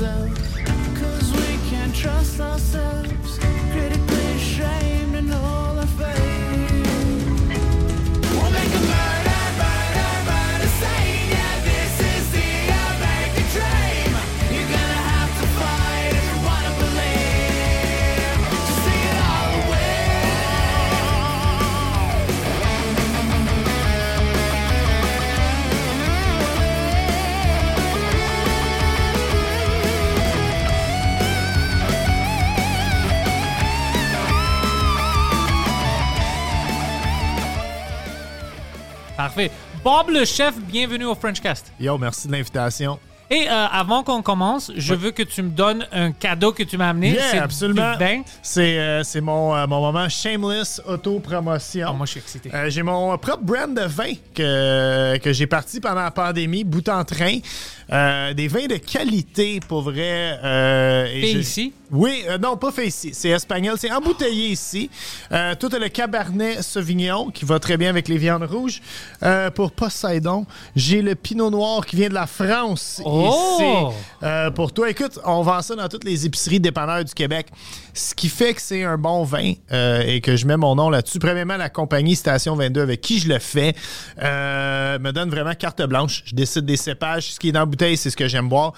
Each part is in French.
myself. Parfait. Bob le chef, bienvenue au Frenchcast. Yo, merci de l'invitation. Et euh, avant qu'on commence, je veux que tu me donnes un cadeau que tu m'as amené. Yeah, C'est absolument. du vin. C'est euh, c'est mon, euh, mon moment shameless auto-promotion. Ah, moi, je suis excité. Euh, j'ai mon propre brand de vin que, que j'ai parti pendant la pandémie, bout en train. Euh, des vins de qualité, pour vrai. Euh, et Fait je- ici? Oui, euh, non, pas fait ici. C'est espagnol. C'est embouteillé ici. Euh, tout est le Cabernet Sauvignon qui va très bien avec les viandes rouges. Euh, pour Poseidon, j'ai le Pinot Noir qui vient de la France Oh! ici. Euh, pour toi, écoute, on vend ça dans toutes les épiceries dépanneurs du Québec. Ce qui fait que c'est un bon vin euh, et que je mets mon nom là-dessus. Premièrement, la compagnie Station 22 avec qui je le fais euh, me donne vraiment carte blanche. Je décide des cépages. Ce qui est dans la bouteille, c'est ce que j'aime boire.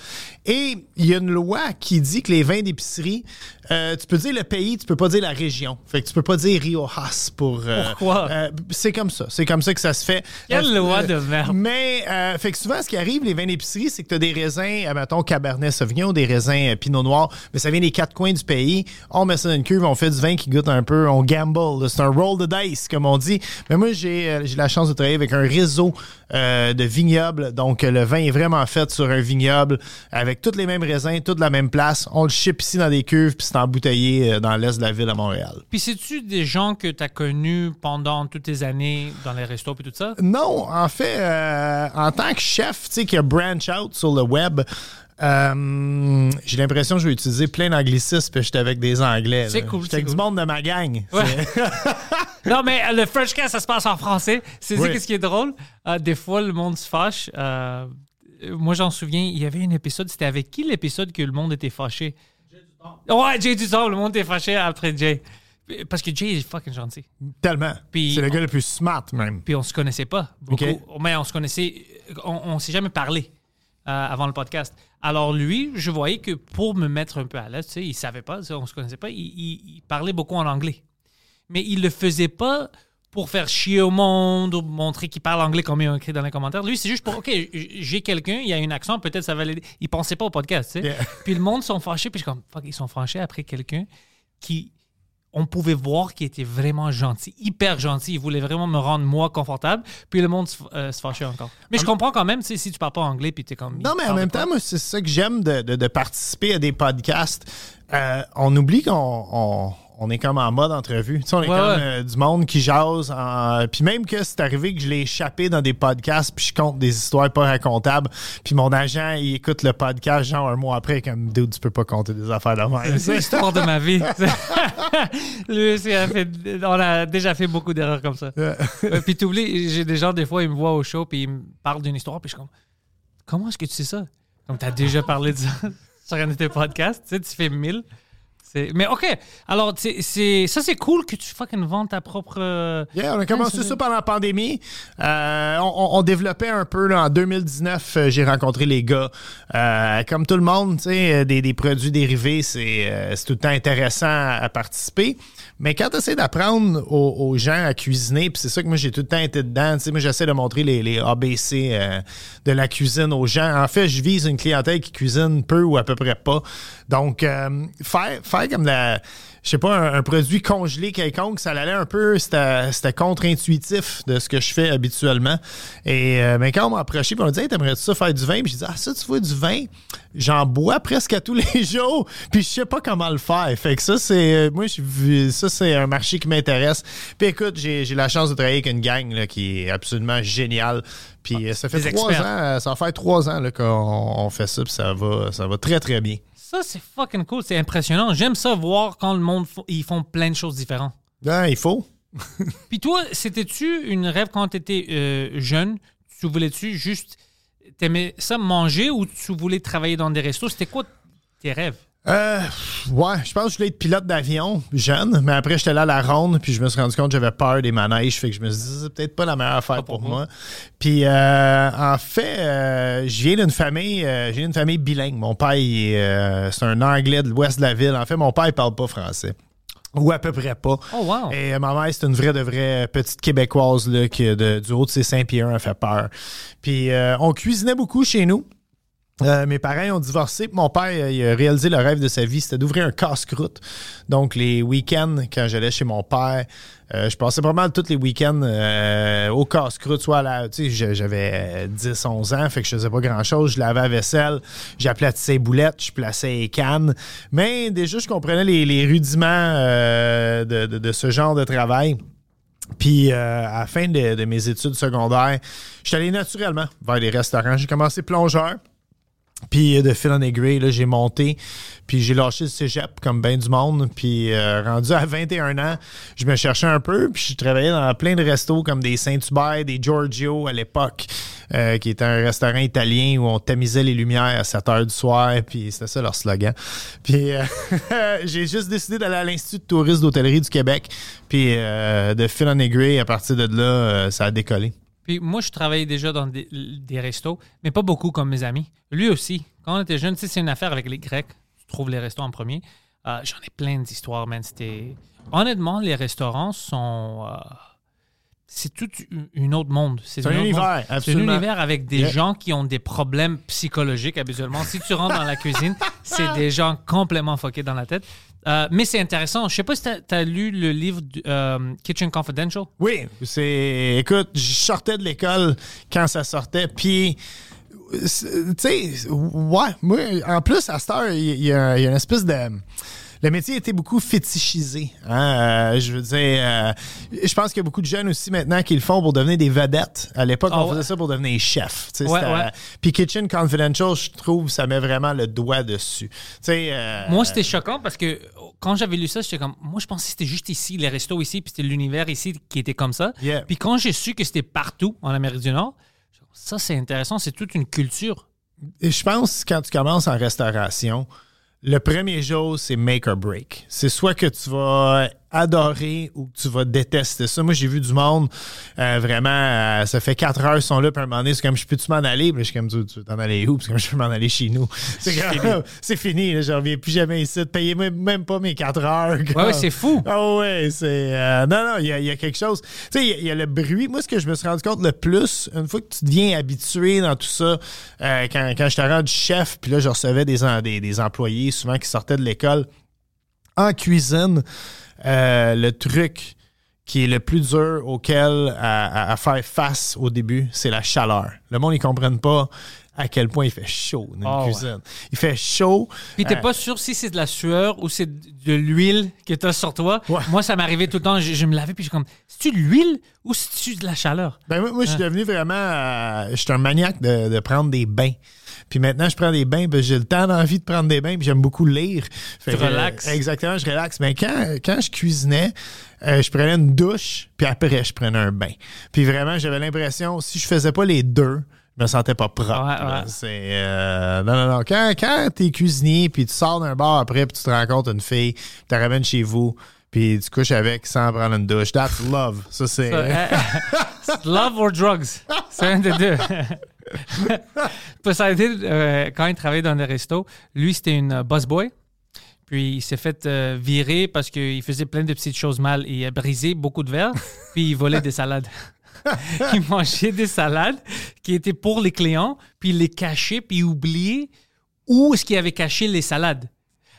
Et il y a une loi qui dit que les vins d'épicerie, euh, tu peux dire le pays, tu peux pas dire la région. Fait que tu peux pas dire Riojas pour. euh, Pourquoi? euh, c'est comme ça. C'est comme ça que ça se fait. Quelle loi de merde. mais, fait que souvent, ce qui arrive, les vins d'épicerie, c'est que tu as des raisins, mettons, Cabernet Sauvignon, des raisins Pinot Noir, mais ça vient des quatre coins du pays. On met ça dans une cuve, on fait du vin qui goûte un peu, on gamble. C'est un roll the dice, comme on dit. Mais moi, j'ai la chance de travailler avec un réseau de vignobles. Donc, le vin est vraiment fait sur un vignoble avec tous les mêmes raisins, toute la même place. On le ship ici dans des cuves, puis c'est embouteillé euh, dans l'est de la ville à Montréal. Puis, c'est-tu des gens que tu as connus pendant toutes tes années dans les restos et tout ça? Non, en fait, euh, en tant que chef, tu sais, qui a branch out sur le web, euh, j'ai l'impression que je vais utiliser plein d'anglicismes puis j'étais avec des anglais. C'est cool, J'étais c'est avec du monde de ma gang. Ouais. Non, mais euh, le Frenchcast, ça se passe en français. C'est Oui. ce qui est drôle? Euh, des fois, le monde se fâche. Moi, j'en souviens, il y avait un épisode. C'était avec qui l'épisode que le monde était fâché? Ouais, Jay du temps. Le monde était fâché après Jay. Parce que Jay est fucking gentil. Tellement. Puis- C'est le gars le plus smart, même. Puis on se connaissait pas beaucoup. Mais on se connaissait. On, on s'est jamais parlé euh, avant le podcast. Alors lui, je voyais que pour me mettre un peu à l'aise, tu sais, il savait pas, on se connaissait pas, il, il- il parlait beaucoup en anglais. Mais il le faisait pas pour faire chier au monde ou montrer qu'il parle anglais comme il a écrit dans les commentaires. Lui, c'est juste pour, OK, j'ai quelqu'un, il a un accent, peut-être ça va l'aider. Il pensait pas au podcast, tu sais. Yeah. Puis le monde sont fâchés, puis je suis comme, fuck, ils sont fâchés après quelqu'un qui, on pouvait voir qu'il était vraiment gentil, hyper gentil. Il voulait vraiment me rendre, moi, confortable. Puis le monde se, euh, se fâchait encore. Mais je comprends quand même, tu sais, si tu parles pas anglais, puis t'es comme... Non, mais en même temps, moi, c'est ça que j'aime de, de- de participer à des podcasts. Euh, on oublie qu'on on, on est comme en mode entrevue. Tu sais, on est Ouais, comme ouais. euh, du monde qui jase. en- Puis même que c'est arrivé que je l'ai échappé dans des podcasts, puis je compte des histoires pas racontables. Puis mon agent, il écoute le podcast, genre un mois après, comme Dude, tu peux pas compter des affaires de même. C'est l'histoire de ma vie. Lui fait... On a déjà fait beaucoup d'erreurs comme ça. Euh, puis t'oublies, j'ai des gens, des fois, ils me voient au show, puis ils me parlent d'une histoire, puis je suis comme... Comment est-ce que tu sais ça? Comme t'as déjà parlé de ça sur un de tes podcasts, tu sais, tu fais mille. Mais OK, alors c'est, ça c'est cool que tu fucking vends ta propre... euh, Yeah, on a commencé Ouais, ça pendant la pandémie. Euh, on, développait un peu. là, en 2019, euh, j'ai rencontré les gars. Euh, comme tout le monde, tu sais, des, des produits dérivés, c'est euh, c'est tout le temps intéressant à participer. Mais quand tu essaies d'apprendre aux, gens à cuisiner, puis c'est ça que moi j'ai tout le temps été dedans, tu sais, moi j'essaie de montrer les, ABC euh, de la cuisine aux gens. En fait, je vise une clientèle qui cuisine peu ou à peu près pas. Donc, euh, faire, faire comme la. Je sais pas, un, un produit congelé quelconque, ça allait un peu, c'était contre-intuitif de ce que je fais habituellement. Et euh, mais quand on m'a approché, on m'a dit, hey, t'aimerais-tu ça faire du vin? Puis j'ai dit, ah, ça, tu vois, du vin, j'en bois presque à tous les jours, puis je sais pas comment le faire. Fait que ça, c'est. euh, Moi, ça, c'est un marché qui m'intéresse. Puis écoute, j'ai la chance de travailler avec une gang là, qui est absolument géniale. Puis euh, ça fait trois experts. ans, ça va faire trois ans qu'on on fait ça, puis ça va, ça va très, très bien. Ça, c'est fucking cool. C'est impressionnant. J'aime ça voir quand le monde, ils font plein de choses différentes. Ben, il faut. Puis toi, c'était-tu une rêve quand tu étais jeune? Tu voulais-tu juste. T'aimais ça manger ou tu voulais travailler dans des restos? C'était quoi tes rêves? Euh, ouais, je pense que je voulais être pilote d'avion jeune, mais après j'étais là à la ronde, puis je me suis rendu compte que j'avais peur des manèges, fait que je me suis dit c'est peut-être pas la meilleure affaire Pas pour, pour moi. moi. Puis euh, en fait, euh, je viens d'une famille, euh, viens d'une famille bilingue. Mon père, euh, c'est un Anglais de l'ouest de la ville. En fait, mon père il parle pas français. Ou à peu près pas. Oh, wow. Et euh, ma mère, c'est une vraie de vraie petite québécoise là, qui, de- du haut de ses Saint-Pierre, elle fait peur. Puis euh, on cuisinait beaucoup chez nous. Euh, mes parents ont divorcé. Mon père, euh, il a réalisé le rêve de sa vie, c'était d'ouvrir un casse-croûte. Donc, les week-ends, quand j'allais chez mon père, euh, je passais pas mal tous les week-ends euh, au casse-croûte, soit à la, tu sais, j'avais 10, 11 ans, fait que je faisais pas grand-chose. Je lavais la vaisselle, j'aplatissais boulettes, je plaçais cannes. Mais déjà, je comprenais les, les rudiments euh, de, de- de ce genre de travail. Puis euh, à la fin de, de mes études secondaires, je suis allé naturellement vers les restaurants. J'ai commencé plongeur. Puis euh, de fil en aiguille, j'ai monté. Puis j'ai lâché le cégep comme bien du monde. Puis euh, rendu à 21 ans, je me cherchais un peu. Puis je travaillais dans plein de restos comme des Saint-Hubert, des Giorgio à l'époque, euh, qui était un restaurant italien où on tamisait les lumières à 7 heures du soir. Puis c'était ça leur slogan. Puis euh, j'ai juste décidé d'aller à l'Institut de tourisme d'hôtellerie du Québec. Puis euh, de fil en aiguille, à partir de là, euh, ça a décollé. Puis moi, je travaillais déjà dans des, des restos, mais pas beaucoup comme mes amis. Lui aussi. Quand on était jeune, tu sais, c'est une affaire avec les Grecs. Tu trouves les restos en premier. Euh, J'en ai plein d'histoires, man. C'était... Honnêtement, les restaurants sont... euh, C'est tout une- autre monde. C'est un autre univers, monde. C'est un univers avec des Yeah. gens qui ont des problèmes psychologiques habituellement. Si tu rentres dans la cuisine, c'est des gens complètement fuckés dans la tête. Euh, mais c'est intéressant. Je sais pas si tu as, lu le livre euh, Kitchen Confidential. Oui, c'est. Écoute, je sortais de l'école quand ça sortait, puis. c'est- Tu sais, ouais, moi, en plus, à cette heure, il y a une espèce de. Le métier était beaucoup fétichisé. hein, euh, je veux dire, euh, je pense qu'il y a beaucoup de jeunes aussi maintenant qui le font pour devenir des vedettes. À l'époque, Ah on ouais. faisait ça pour devenir chef. Ouais, ouais. Puis Kitchen Confidential, je trouve, ça met vraiment le doigt dessus. Euh, Moi, c'était choquant parce que quand j'avais lu ça, j'étais comme, moi, je pensais que c'était juste ici, les restos ici, puis c'était l'univers ici qui était comme ça. Yeah. Puis quand j'ai su que c'était partout en Amérique du Nord, ça, c'est intéressant, c'est toute une culture. Et je pense quand tu commences en restauration, le premier jour, c'est make or break. C'est soit que tu vas adorer ou que tu vas détester ça. Moi, j'ai vu du monde, euh, vraiment, euh, ça fait quatre heures qu'ils sont là, puis à un moment donné, c'est comme, je peux-tu m'en aller? Puis je suis comme, tu veux t'en aller où? Puis comme, je peux m'en aller chez nous. C'est comme, c'est fini, là, je reviens plus jamais ici. Payez même, même pas mes quatre heures. Ouais, ouais, c'est fou. Ah ouais, c'est. euh, non, non, il y, a- il y a quelque chose. Tu sais, il y a- il y, a le bruit. Moi, ce que je me suis rendu compte le plus, une fois que tu deviens habitué dans tout ça, quand, quand j'étais rendu chef, puis là, je recevais des, des, des employés souvent qui sortaient de l'école en cuisine, euh, le truc qui est le plus dur auquel à, à- à faire face au début, c'est la chaleur. Le monde, ils comprennent pas à quel point il fait chaud dans Ah une ouais. cuisine. Il fait chaud. Puis t'es Euh, pas sûr si c'est de la sueur ou c'est de l'huile que t'as sur toi. Ouais. Moi, ça m'arrivait tout le temps, je, je me lavais, puis je suis comme, c'est-tu de l'huile ou c'est-tu de la chaleur? Ben moi, moi, je suis devenu vraiment. euh, je suis un maniaque de, de prendre des bains. Puis maintenant, je prends des bains, ben, j'ai le temps d'envie de prendre des bains, puis j'aime beaucoup lire. Fait que, relaxes. euh, exactement, je relaxe. Mais quand, quand je cuisinais, euh, je prenais une douche, puis après, je prenais un bain. Puis vraiment, j'avais l'impression, si je faisais pas les deux, je me sentais pas propre. Ouais, là. ouais. C'est. euh, non, non, non. Quand, quand t'es cuisinier, puis tu sors d'un bar après, puis tu te rencontres une fille, tu la ramènes chez vous, puis tu couches avec sans prendre une douche, that's love. Ça, c'est. Love or drugs? C'est un des deux. Poseidon, euh, quand il travaillait dans des restos, lui, c'était une euh, busboy. Puis il s'est fait euh, virer parce qu'il faisait plein de petites choses mal. Il a brisé beaucoup de verres, puis il volait des salades. il mangeait des salades qui étaient pour les clients, puis il les cachait, puis il oubliait où est-ce qu'il avait caché les salades.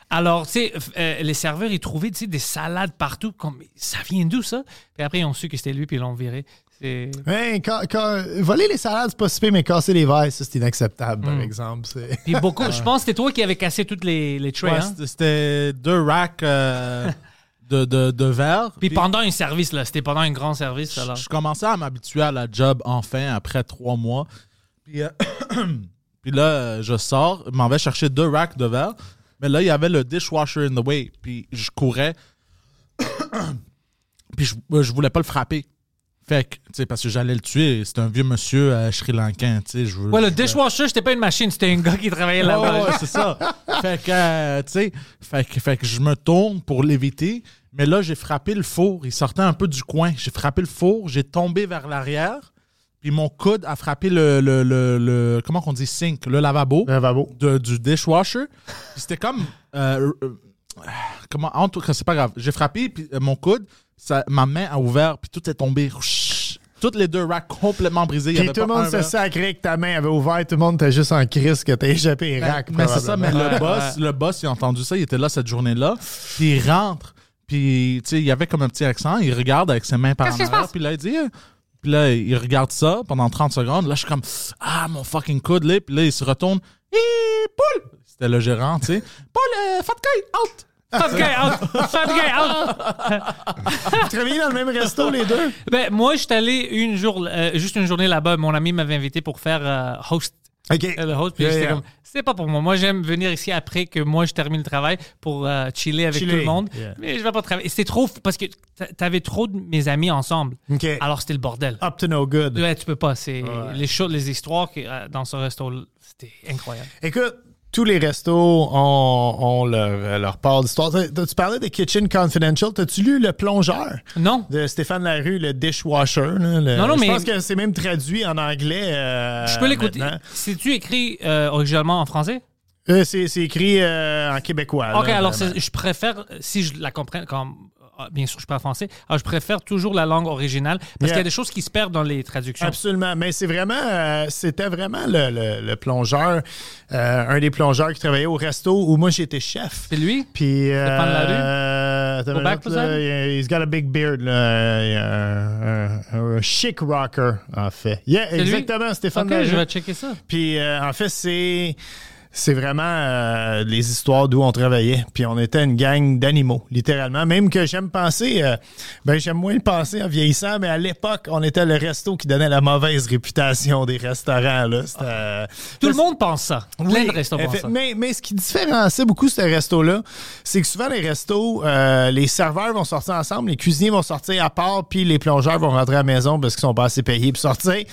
Alors, tu sais, euh, les serveurs, ils trouvaient des salades partout. Comme, ça vient d'où, ça? Puis après, ils ont su que c'était lui, puis ils l'ont viré. Ca- ca- voler les salades, c'est pas si pire, mais casser les verres, ça, c'est inacceptable, Mm. par exemple. C'est- Puis beaucoup, je pense que c'était toi qui avais cassé toutes les, les trays. Ouais, hein? c'était- deux racks euh, de, de, de verre. Puis pendant un service, là, c'était pendant un grand service. Alors. je, je commençais à m'habituer à la job enfin après trois mois. Puis, euh, puis là, je sors, je m'en vais chercher deux racks de verre. Mais là, il y avait le dishwasher in the way. Puis je courais. puis je, je voulais pas le frapper. Fait que, tu sais, parce que j'allais le tuer. C'est un vieux monsieur euh, sri lankain, tu sais. je veux- Ouais, le dishwasher, c'était pas une machine, c'était un gars qui travaillait là-bas. ouais, c'est ça. fait que, euh, tu sais, fait que, fait que je me tourne pour l'éviter. Mais là, j'ai frappé le four. Il sortait un peu du coin. J'ai frappé le four. J'ai tombé vers l'arrière. Puis mon coude a frappé le, le, le, le- comment qu'on dit, sink, le lavabo Lavabo. de- du dishwasher. C'était comme, euh, euh, comment, en tout cas, c'est pas grave. J'ai frappé, puis euh, mon coude, ça, ma main a ouvert, puis tout est tombé. Toutes les deux racks complètement brisés. Puis tout le monde se sacrait que ta main avait ouvert, tout le monde était juste en crise que t'as échappé les Mais- racks. Mais c'est ça, mais le boss, le boss, il a entendu ça, il était là cette journée-là, puis il rentre, puis tu sais, il y avait comme un petit accent, il regarde avec ses mains par en arrière, puis là, il dit, puis là, il regarde ça pendant 30 secondes, là, je suis comme, ah, mon fucking coude, là, puis là, il se retourne, Hi, Paul! C'était le gérant, tu sais, Paul, euh, fat guy, out! Fat guy out! Guy out! Vous travaillez dans le même resto, les deux? Ben, moi, je suis allé une jour, euh, juste une journée là-bas. Mon ami m'avait invité pour faire euh, host. OK. euh, le host, puis Yeah, j'étais yeah. comme, c'est pas pour moi. Moi, j'aime venir ici après que moi, je termine le travail pour euh, chiller avec Chiller, tout le monde. yeah. Mais je vais pas travailler. C'était trop, parce que t'a- t'avais trop de mes amis ensemble. OK. Alors, c'était le bordel. Up to no good. Ouais, tu peux pas. C'est les choses, les histoires que, dans ce resto, c'était incroyable. Écoute, tous les restos ont, ont leur, leur part d'histoire. Tu parlais de Kitchen Confidential? T'as-tu lu Le Plongeur? Non. de Stéphane Larue, le dishwasher? là, le- Non, non, je mais- pense que c'est même traduit en anglais. euh, je peux l'écouter. C'est-tu écrit euh, originalement en français? Euh, c'est écrit euh, en québécois. Ok, là, alors je préfère, si je la comprends, comme, bien sûr, je parle français, alors je préfère toujours la langue originale parce Yeah. qu'il y a des choses qui se perdent dans les traductions. Absolument, mais c'est vraiment, euh, c'était vraiment le, le- le plongeur, euh, un des plongeurs qui travaillait au resto où moi j'étais chef. C'est lui? Puis, euh, euh, Au back minute, là, beside? he's got a big beard, là. Un, un- un chic rocker, en fait. Yeah, lui? exactement, Stéphane Ok, je vais checker ça. Puis, euh, en fait, c'est. C'est vraiment euh, les histoires d'où on travaillait. Puis on était une gang d'animaux, littéralement. Même que j'aime penser, euh, ben j'aime moins le penser en vieillissant, mais à l'époque, on était le resto qui donnait la mauvaise réputation des restaurants. Là. Euh, Tout le monde pense ça. Plein oui, de restaurants pensent ça. Mais, mais ce qui différencie beaucoup ce resto-là, c'est que souvent les restos, euh, les serveurs vont sortir ensemble, les cuisiniers vont sortir à part, puis les plongeurs vont rentrer à la maison parce qu'ils sont pas assez payés pour sortir.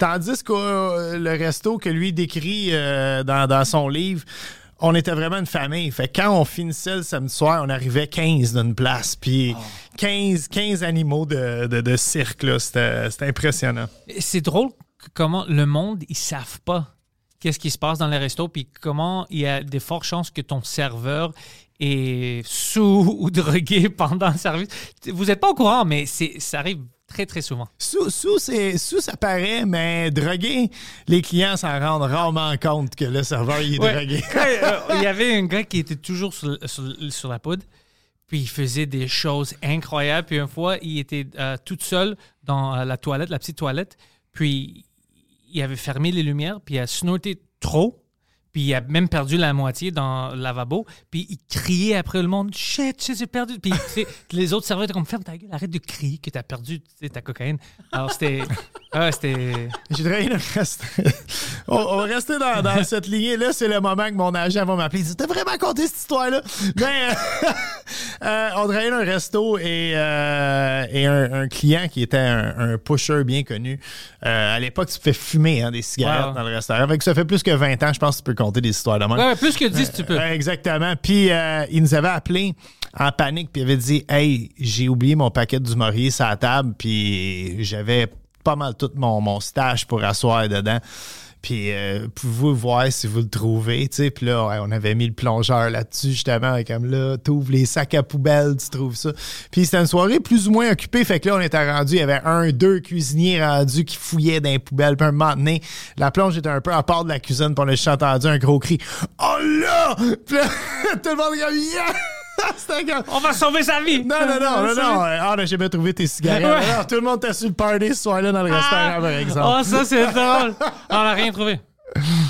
Tandis que euh, le resto que lui décrit euh, dans, dans son livre, on était vraiment une famille. Fait quand on finissait le samedi soir, on arrivait 15 d'une place, puis 15, 15 animaux de, de, cirque. C'était impressionnant. C'est drôle comment le monde, ils savent pas qu'est-ce qui se passe dans les restos, puis comment il y a des fortes chances que ton serveur est sous ou drogué pendant le service. Vous n'êtes pas au courant, mais c'est ça arrive très, très souvent. Sous, sous, c'est- sous, ça paraît, mais drogué, les clients s'en rendent rarement compte que le serveur il est Ouais. drogué. Euh, il y avait un gars qui était toujours sur, sur- sur la poudre, puis il faisait des choses incroyables. Puis une fois, il était euh, tout seul dans euh, la toilette, la petite toilette, puis il avait fermé les lumières, puis il a snorté trop. Puis il a même perdu la moitié dans le lavabo. Puis il criait après le monde Shit, shit, j'ai perdu. Puis les autres serveurs étaient comme Ferme ta gueule, arrête de crier que t'as perdu ta cocaïne. Alors c'était. ah, c'était. Dans le reste. on, on va rester dans, dans cette lignée-là. C'est le moment que mon agent va m'appeler. Il dit T'as vraiment compté cette histoire-là? Mais euh, on travaillait dans un resto et, euh, et un, un client qui était un, un pusher bien connu. Euh, à l'époque, tu fais fumer hein, des cigarettes Wow. dans le restaurant. Fait que ça fait plus que 20 ans, je pense que tu peux compter des histoires de même. Ouais, plus que 10, tu peux. Euh, exactement. Puis euh, il nous avait appelé en panique, puis il avait dit Hey, j'ai oublié mon paquet du Maurier sur la table, puis j'avais pas mal tout mon, mon stage pour asseoir dedans. Puis euh, pouvez-vous voir si vous le trouvez, tu sais? Puis là, ouais, on avait mis le plongeur là-dessus, justement, comme là, t'ouvres les sacs à poubelle, tu trouves ça. Puis c'était une soirée plus ou moins occupée, fait que là, on était rendu, il y avait un, deux cuisiniers rendus qui fouillaient dans les poubelles. Puis un moment la plonge était un peu à part de la cuisine, puis on a juste entendu un gros cri « Oh là! » là, tout le monde est comme « Yeah! ». On va sauver sa vie! Non, non, non, non, non. Ah, a jamais trouvé tes cigarettes. Alors, tout le monde était sur le party ce soir-là dans le restaurant, par exemple. Oh, ça, c'est drôle! On n'a rien trouvé.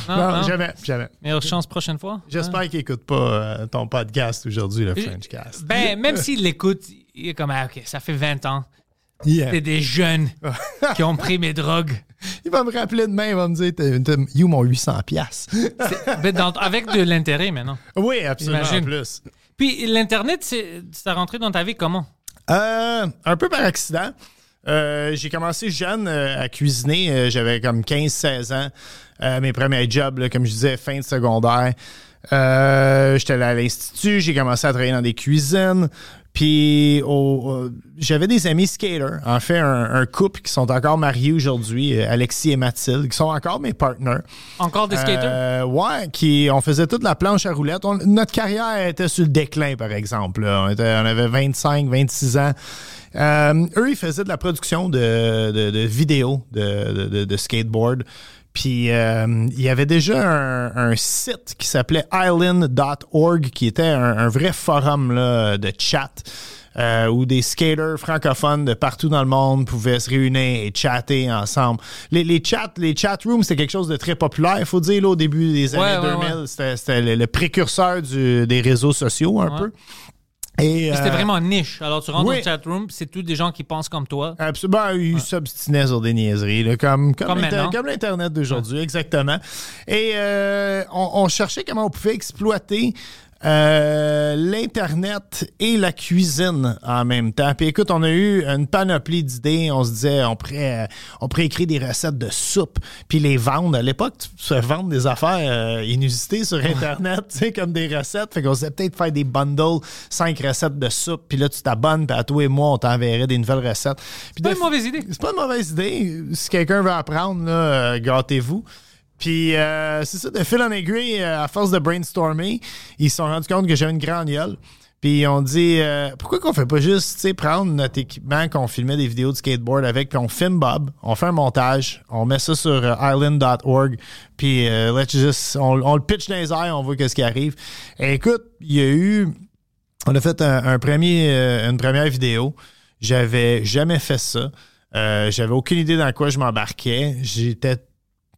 Non, non, non. jamais, jamais. Meilleure chance prochaine fois? J'espère qu'il écoute pas euh, ton podcast aujourd'hui, le French Cast. Ben, même s'il l'écoute, il est comme, ah, OK, ça fait 20 ans. Yeah. C'est des jeunes qui ont pris mes drogues. Il va me rappeler demain, il va me dire, you mon 800 piastres. Ben, dans- avec de l'intérêt maintenant. oui, absolument, en plus. Puis l'Internet, c'est ça rentré dans ta vie comment? Euh, un peu par accident. Euh, j'ai commencé jeune euh, à cuisiner. J'avais comme 15-16 ans. Mes premiers jobs, comme je disais, fin de secondaire. J'étais allé à l'Institut. J'ai commencé à travailler dans des cuisines. Puis j'avais des amis skaters. En fait, un, un couple qui sont encore mariés aujourd'hui, euh, Alexis et Mathilde, qui sont encore mes partners. Encore des skaters? Euh, ouais, qui, on faisait toute la planche à roulettes. On- notre carrière était sur le déclin, par exemple. là. On, était- on avait 25, 26 ans. Euh, eux, ils faisaient de la production de, de, de vidéos de skateboard. Puis, euh, il y avait déjà un, un site qui s'appelait island.org, qui était un, un vrai forum là, de chat. euh, où des skaters francophones de partout dans le monde pouvaient se réunir et chatter ensemble. Les, les chats, les chat rooms, c'était quelque chose de très populaire. Il faut dire, là, au début des Ouais, années ouais, 2000, c'était- c'était le, le précurseur du- des réseaux sociaux, un peu. C'était euh, vraiment niche. Alors, tu rentres oui. dans le chat room, c'est tous des gens qui pensent comme toi. Absolument, ils s'obstinaient sur des niaiseries, là, comme, comme, l'Internet d'aujourd'hui, exactement. Et euh, on, on cherchait comment on pouvait exploiter euh, l'Internet et la cuisine en même temps. Puis écoute, on a eu une panoplie d'idées. On se disait, on pourrait, euh, on pourrait écrire des recettes de soupe, puis les vendre. À l'époque, tu pouvais vendre des affaires euh, inusitées sur Internet, tu sais, comme des recettes. Fait qu'on se disait peut-être faire des bundles, cinq recettes de soupe, puis là, tu t'abonnes, puis à toi et moi, on t'enverrait des nouvelles recettes. Puis Pas une mauvaise idée. c'est pas une mauvaise idée. Si quelqu'un veut apprendre, là, gâtez-vous. Puis euh, c'est ça, de fil en aiguille, euh, à force de brainstormer, ils se sont rendus compte que j'avais une grande gueule. Puis on dit euh, pourquoi qu'on fait pas juste prendre notre équipement qu'on filmait des vidéos de skateboard avec, puis on filme Bob, on fait un montage, on met ça sur euh, island.org, puis euh, let's just, on, le pitch dans les airs, on voit qu'est-ce qui arrive. Écoute, il y a eu on a fait un, un premier, euh, une première vidéo. J'avais jamais fait ça. J'avais aucune idée dans quoi je m'embarquais. J'étais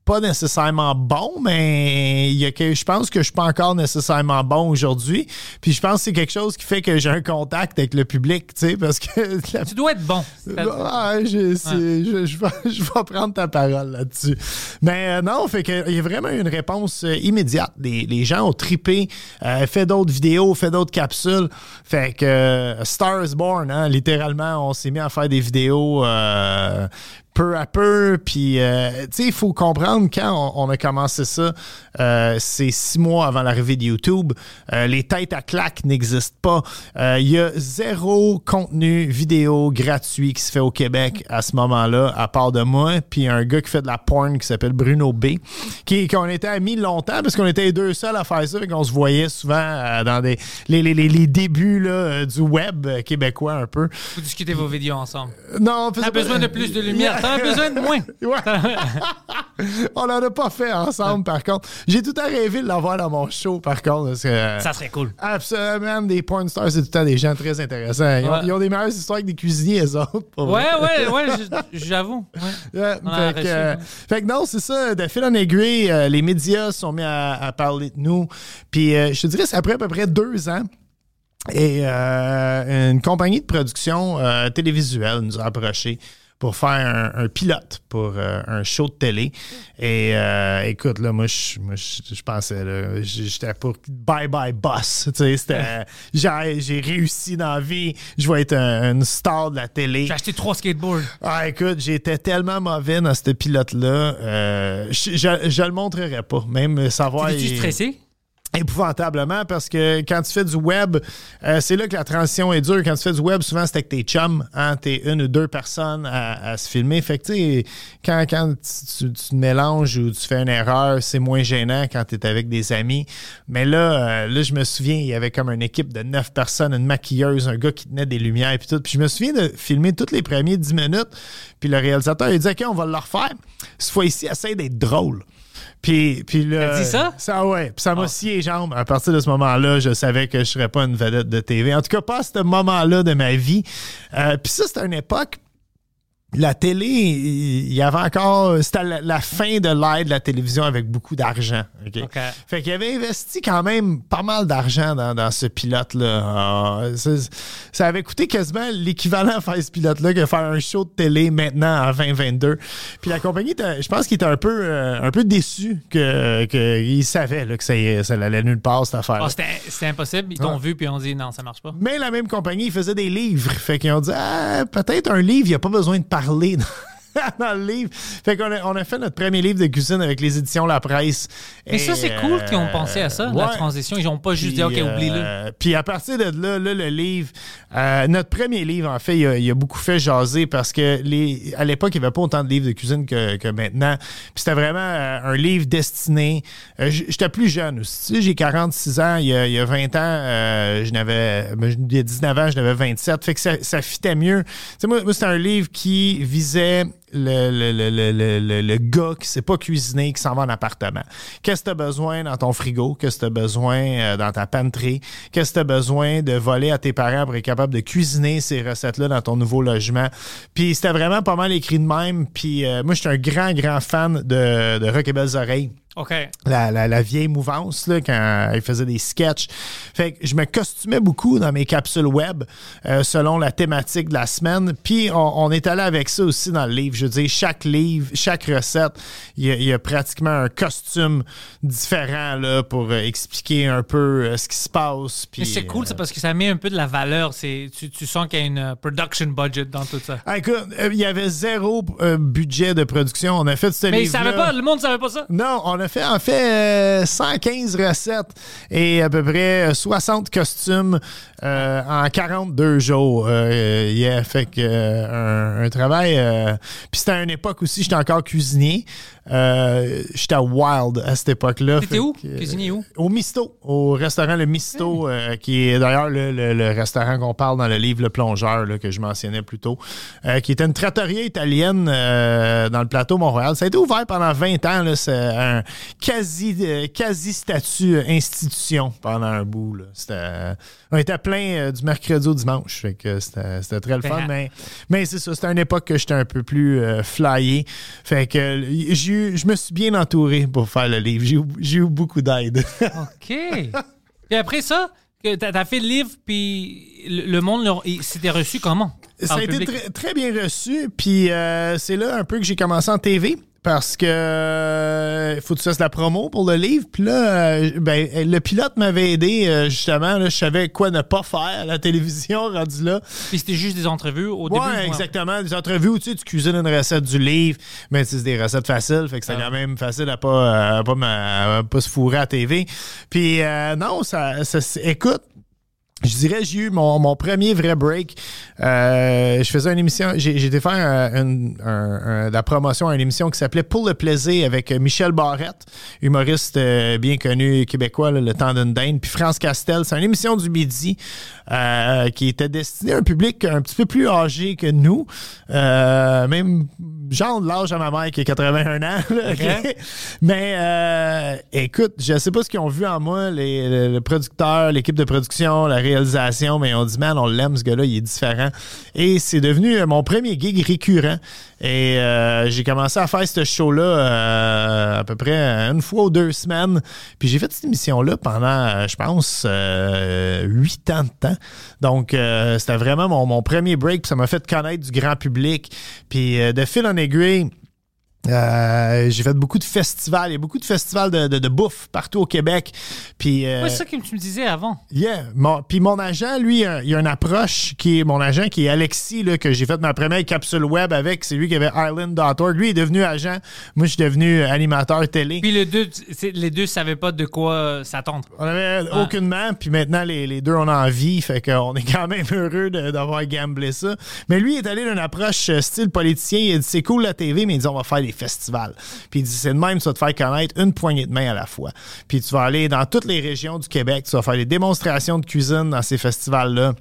pas nécessairement bon, mais il y a que, je pense que je suis pas encore nécessairement bon aujourd'hui. Puis je pense que c'est quelque chose qui fait que j'ai un contact avec le public, tu sais, parce que la Tu dois être bon. ah, je, c'est- je, je vais, je vais prendre ta parole là-dessus. Mais euh, non, fait que il y a vraiment une réponse euh, immédiate. Les, les gens ont tripé, euh, fait d'autres vidéos, fait d'autres capsules. Fait que euh, Star is Born, hein, littéralement, on s'est mis à faire des vidéos euh, peu à peu. Puis, euh, tu sais, il faut comprendre quand on, on a commencé ça, euh, c'est six mois avant l'arrivée de YouTube. Euh, les têtes à claques n'existent pas. Euh, Il y a zéro contenu vidéo gratuit qui se fait au Québec à ce moment-là, à part de moi. Puis un gars qui fait de la porn qui s'appelle Bruno B, qui qu'on était amis longtemps parce qu'on était les deux seuls à faire ça, et qu'on se voyait souvent dans des les, les, les, les débuts là, du web québécois un peu. Vous discutez vos vidéos ensemble. Non, on besoin de plus de lumière. T'en as besoin de moins. Ouais. On n'en a pas fait ensemble, par contre. J'ai tout à rêvé de l'avoir dans mon show, par contre. Parce que, Ça serait cool. Absolument, des porn stars, c'est tout le temps des gens très intéressants. Ils ont, Ouais. ils ont des meilleures histoires que des cuisiniers, eux autres. Ouais, ouais, ouais, j'avoue. Ouais. Ouais, fait, euh, ouais. fait que non, c'est ça. De fil en aiguille, euh, les médias se sont mis à, à parler de nous. Puis euh, je te dirais, c'est après à peu près deux ans. Et euh, une compagnie de production euh, télévisuelle nous a approchés pour faire un, un pilote pour euh, un show de télé. Et euh, écoute, là, moi, je moi, je- je pensais, j'étais pour bye bye boss. Tu sais, c'était, j'ai, réussi dans la vie. Je vais être un- une star de la télé. J'ai acheté trois skateboards. Ah, écoute, j'étais tellement mauvais dans ce pilote-là. euh, je, je, je le montrerai pas. Même savoir. T'es-tu il- stressé? Épouvantablement parce que quand tu fais du web, euh, c'est là que la transition est dure. Quand tu fais du web, souvent c'est avec tes chums, hein, t'es une ou deux personnes à, à se filmer. Fait que tu sais, quand, quand tu, te mélanges ou tu fais une erreur, c'est moins gênant quand tu es avec des amis. Mais là, euh, là, je me souviens, il y avait comme une équipe de neuf personnes, une maquilleuse, un gars qui tenait des lumières et puis tout. Puis je me souviens de filmer toutes les premiers dix minutes. Puis le réalisateur, il dit OK, on va le refaire. Cette fois-ci, essaye d'être drôle. Puis, puis là, dit ça? Ça, ouais. Puis ça m'a scié les jambes. À partir de ce moment-là, je savais que je serais pas une vedette de TV. En tout cas, pas à ce moment-là de ma vie. Euh, puis ça, c'était une époque. La télé, il y avait encore. C'était la, la fin de l'ère de la télévision avec beaucoup d'argent. OK? OK. Fait qu'il avait investi quand même pas mal d'argent dans, dans ce pilote-là. Ah, ça, avait coûté quasiment l'équivalent à faire ce pilote-là que faire un show de télé maintenant en 2022. Puis la compagnie, je pense qu'il était un peu, euh, un peu déçu que, que il savait là, que ça, ça allait nulle part, cette affaire. Ah, c'était impossible. Ils t'ont Ouais. vu puis ils ont dit non, ça marche pas. Mais la même compagnie, ils faisaient des livres. Fait qu'ils ont dit, ah, peut-être un livre, il n'y a pas besoin de parler dans, dans le livre. Fait qu'on a, on a fait notre premier livre de cuisine avec les éditions La Presse. Mais ça, c'est cool qu'ils ont euh, pensé à ça, la transition. Ils n'ont pas juste dit OK, oublie-le. euh, puis à partir de là, là, le livre, euh, notre premier livre, en fait, il a, il a beaucoup fait jaser parce que les, à l'époque, il n'y avait pas autant de livres de cuisine que, que maintenant. Puis c'était vraiment euh, un livre destiné. J'étais plus jeune aussi. J'ai 46 ans. Il y a, il y a 20 ans, euh, je n'avais. ben, Il y a 19 ans, je n'avais 27. Fait que ça, ça fitait mieux. Tu sais, moi, moi c'était un livre qui visait le, le, le, le, gars qui sait pas cuisiner, qui s'en va en appartement. Qu'est-ce que tu as besoin dans ton frigo? Qu'est-ce que tu as besoin euh, dans ta pantry? Qu'est-ce que tu as besoin de voler à tes parents pour être capable de cuisiner ces recettes-là dans ton nouveau logement? Puis c'était vraiment pas mal écrit de même. Puis euh, moi, je suis un grand, grand fan de, de Rock et Belles Oreilles La, la- la vieille mouvance là, quand il faisait des sketchs. Fait que je me costumais beaucoup dans mes capsules web euh, selon la thématique de la semaine. Puis on, on est allé avec ça aussi dans le livre. Je veux dire, chaque livre, chaque recette, il y a, il y a pratiquement un costume différent là, pour euh, expliquer un peu euh, ce qui se passe. Puis, Mais c'est cool, euh, c'est parce que ça met un peu de la valeur. C'est, tu, tu sens qu'il y a une euh, production budget dans tout ça. ah, écoute, euh, il y avait zéro euh, budget de production. On a fait ce Mais pas, le monde savait pas ça. Non, on a fait en fait euh, 115 recettes et à peu près euh, 60 costumes euh, en 42 jours. Euh, yeah, fait euh, un, un travail. euh, Puis c'était à une époque aussi, j'étais encore cuisinier. Euh, j'étais wild à cette époque-là. T'étais où? euh, Cuisinier où? Au Misto, au restaurant Le Misto, euh, qui est d'ailleurs le, le- le restaurant qu'on parle dans le livre Le Plongeur, là, que je mentionnais plus tôt, euh, qui était une trattoria italienne euh, dans le plateau Montréal. Ça a été ouvert pendant 20 ans. C'est un quasi, euh, quasi statut euh, institution pendant un bout. C'était, euh, on était plein euh, du mercredi au dimanche. Fait que c'était, très le fun. Ben, Mais, mais c'est ça, c'était une époque que j'étais un peu plus euh, flyé. Fait que euh, je me suis bien entouré pour faire le livre. J'ai eu, beaucoup d'aide. OK. Puis après ça, t'as, fait le livre, puis le, monde, c'était reçu comment? Ça a été très, très bien reçu. Puis euh, c'est là un peu que j'ai commencé en TV. Parce que euh, faut que tu fasses la promo pour le livre. Puis là, euh, ben, le pilote m'avait aidé, euh, justement. Là, je savais quoi ne pas faire à la télévision rendu là. Puis c'était juste des entrevues au Ouais, début? exactement. Des entrevues où tu, sais, tu cuisines une recette du livre, mais c'est des recettes faciles, fait que c'est Ah. quand même facile à pas, à pas, me- à pas se fourrer à TV. Puis euh, non, ça, ça écoute. Je dirais, j'ai eu mon, mon premier vrai break. Euh, je faisais une émission, j'ai été faire un- un- de la promotion à une émission qui s'appelait Pour le plaisir avec euh, Michel Barrette, humoriste euh, bien connu québécois, là, le temps d'une dinde, puis France Castel. C'est une émission du midi euh, qui était destinée à un public un petit peu plus âgé que nous, Euh, même genre de l'âge à ma mère qui a 81 ans. là? Mais euh, écoute, je sais pas ce qu'ils ont vu en moi, les, le, le producteur, l'équipe de production, la réalisation, mais on dit, man, on l'aime, ce gars-là, il est différent. Et c'est devenu euh, mon premier gig récurrent. Et euh, j'ai commencé à faire ce show-là euh, à peu près une fois ou deux semaines. Puis j'ai fait cette émission-là pendant, je pense, huit ans de temps. Donc, c'était vraiment mon, mon premier break. Puis ça m'a fait connaître du grand public. Puis de fil en aiguille, Euh, j'ai fait beaucoup de festivals. Il y a beaucoup de festivals de, de- de bouffe partout au Québec. Puis, euh, Ouais, c'est ça que tu me disais avant. Yeah. Mon- puis mon agent, lui, il a- il a une approche qui est mon agent, qui est Alexis, là, que j'ai fait ma première capsule web avec. C'est lui qui avait Island.org. Lui est devenu agent. Moi, je suis devenu animateur télé. Puis les deux, les deux savaient pas de quoi euh, s'attendre. On avait aucunement, puis maintenant les, les deux on a envie, fait qu'on est quand même heureux d'avoir gamblé ça. Mais lui il est allé d'une approche euh, style politicien, il a dit c'est cool la TV, mais il dit on va faire des festivals. Puis il dit c'est de même vas te faire connaître une poignée de main à la fois. Puis tu vas aller dans toutes les régions du Québec, tu vas faire des démonstrations de cuisine dans ces festivals-là.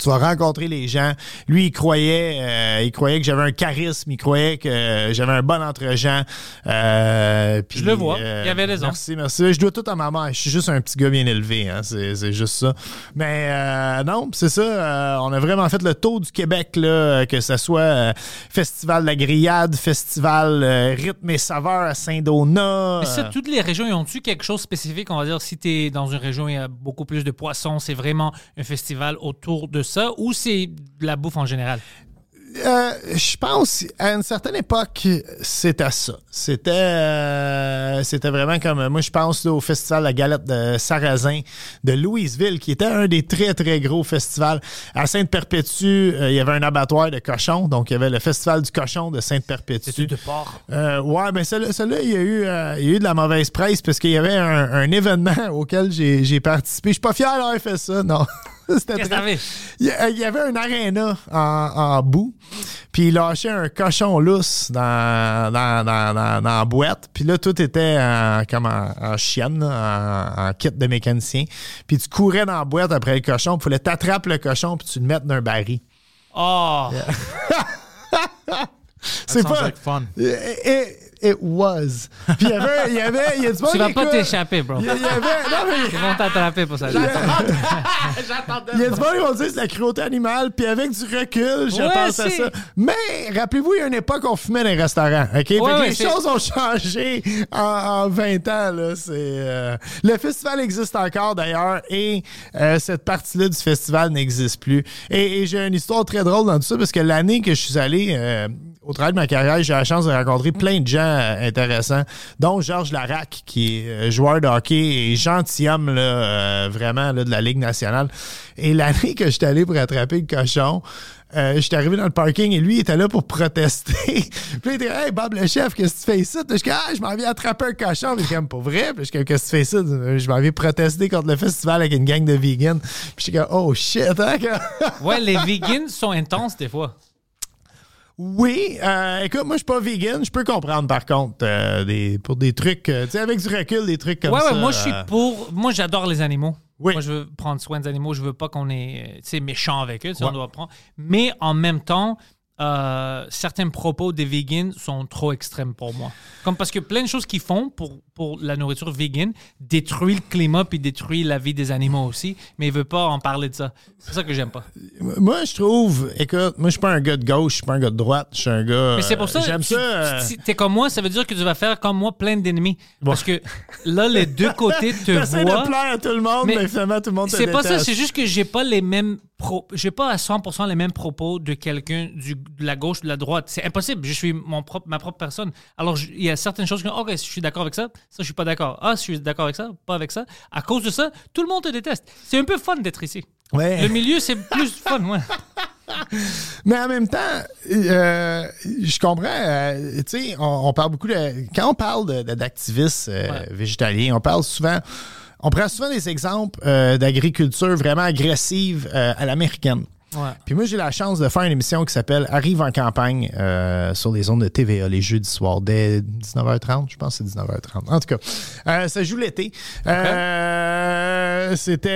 Tu vas rencontrer les gens. Lui, il croyait, euh, il croyait que j'avais un charisme, il croyait que euh, j'avais un bon entre-gens. Euh, Je le vois. Il avait raison. Merci, merci. Je dois tout à ma mère. Je suis juste un petit gars bien élevé. Hein. C'est, juste ça. Mais euh, non, c'est ça. euh, on a vraiment fait le tour du Québec, là, euh, que ce soit euh, Festival de la Grillade, Festival euh, Rythme et Saveur à Saint-Donat. Mais ça, euh, toutes les régions, ils ont-tu quelque chose de spécifique? On va dire, si tu es dans une région où il y a beaucoup plus de poissons, c'est vraiment un festival autour de ça ou c'est de la bouffe en général? Euh, je pense à une certaine époque, c'était ça. C'était euh, c'était vraiment comme moi je pense là, au festival La Galette de Sarrazin de Louisville qui était un des très très gros festivals à Sainte-Perpétue, euh, il y avait un abattoir de cochons, donc il y avait le festival du cochon de Sainte-Perpétue. de porc. Euh, ouais, mais celui- celui-là, il y, a eu, euh, il y a eu de la mauvaise presse parce qu'il y avait un, un événement auquel j'ai j'ai participé. Je suis pas fier d'avoir fait ça, non. C'était très- il y avait un aréna en, en bout, puis il lâchait un cochon lousse dans, dans, dans, dans, dans la boîte. Puis là, tout était en, comme en, en chienne, en, en kit de mécanicien. Puis tu courais dans la boîte après le cochon, il fallait t'attraper le cochon puis tu le mettes dans un baril. Oh! C'est pas... like fun. It was. Puis il y avait... Il y avait... Il y a du monde Tu vas pas t'échapper, bro. Il y avait... Non, mais... Ils vont t'attraper pour ça. Il y a du monde qui vont dire c'est la cruauté animale, puis avec du recul, je Ouais, pense à ça. Mais rappelez-vous, il y a une époque où on fumait dans les restaurants. OK? Ouais, les choses ont changé en, en 20 ans. Là. C'est, euh, Le festival existe encore d'ailleurs et euh, cette partie-là du festival n'existe plus. Et, et j'ai une histoire très drôle dans tout ça parce que l'année que je suis allé. euh, au travers de ma carrière, j'ai eu la chance de rencontrer plein de gens euh, intéressants, dont Georges Larac, qui est euh, joueur de hockey et gentilhomme euh, vraiment de la Ligue nationale. Et l'année que j'étais allé pour attraper le cochon, euh, j'étais arrivé dans le parking et lui il était là pour protester. Puis il était Hey Bob le chef, qu'est-ce que tu fais ici? Je comme, ah, je m'en viens attraper un cochon. Puis comme pas vrai. Puis je comme, qu'est-ce que tu fais ici? Je m'en viens protester contre le festival avec une gang de vegans. Puis je comme, oh shit, hein? Ouais, les vegans sont intenses des fois. Oui, euh, écoute, moi je suis pas vegan, je peux comprendre par contre euh, des, pour des trucs, euh, tu sais, avec du recul, des trucs comme ouais, ça. ouais, moi je suis euh, pour. Moi j'adore les animaux. Oui. Moi je veux prendre soin des animaux. Je veux pas qu'on est tu sais, méchant avec eux. Ouais. On doit prendre. Mais en même temps, euh, certains propos des vegans sont trop extrêmes pour moi. Comme parce que plein de choses qu'ils font pour, pour la nourriture vegan détruisent le climat puis détruisent la vie des animaux aussi. Mais ils veulent pas en parler de ça. C'est ça que j'aime pas. Moi je trouve, écoute, moi je suis pas un gars de gauche, je suis pas un gars de droite, je suis un gars. Mais c'est pour ça, euh, J'aime ça. Si t'es comme moi, ça veut dire que tu vas faire comme moi plein d'ennemis. Parce que là, les deux côtés te voient. de plaire à tout le monde, mais, Mais finalement tout le monde te C'est pas ça, c'est juste que j'ai pas les mêmes pro... j'ai pas à 100% les mêmes propos de quelqu'un du- de la gauche, de la droite. C'est impossible. Je suis mon propre, ma propre personne. Alors je- il y a certaines choses que ok, je suis d'accord avec ça, ça je suis pas d'accord. Ah, je suis d'accord avec ça, pas avec ça. À cause de ça, tout le monde te déteste. C'est un peu fun d'être ici. Ouais. Le milieu c'est plus fun, ouais. Mais en même temps, euh, je comprends. euh, tu sais, on, on parle beaucoup de. Quand on parle d'activistes euh, Ouais. végétaliens, on parle souvent. On prend souvent des exemples euh, d'agriculture vraiment agressive euh, à l'américaine. Ouais. Puis moi, j'ai la chance de faire une émission qui s'appelle Arrive en campagne euh, sur les ondes de TVA les jeudis soirs dès 19h30. Je pense que c'est 19h30. En tout cas, euh, ça joue l'été. Euh, C'était.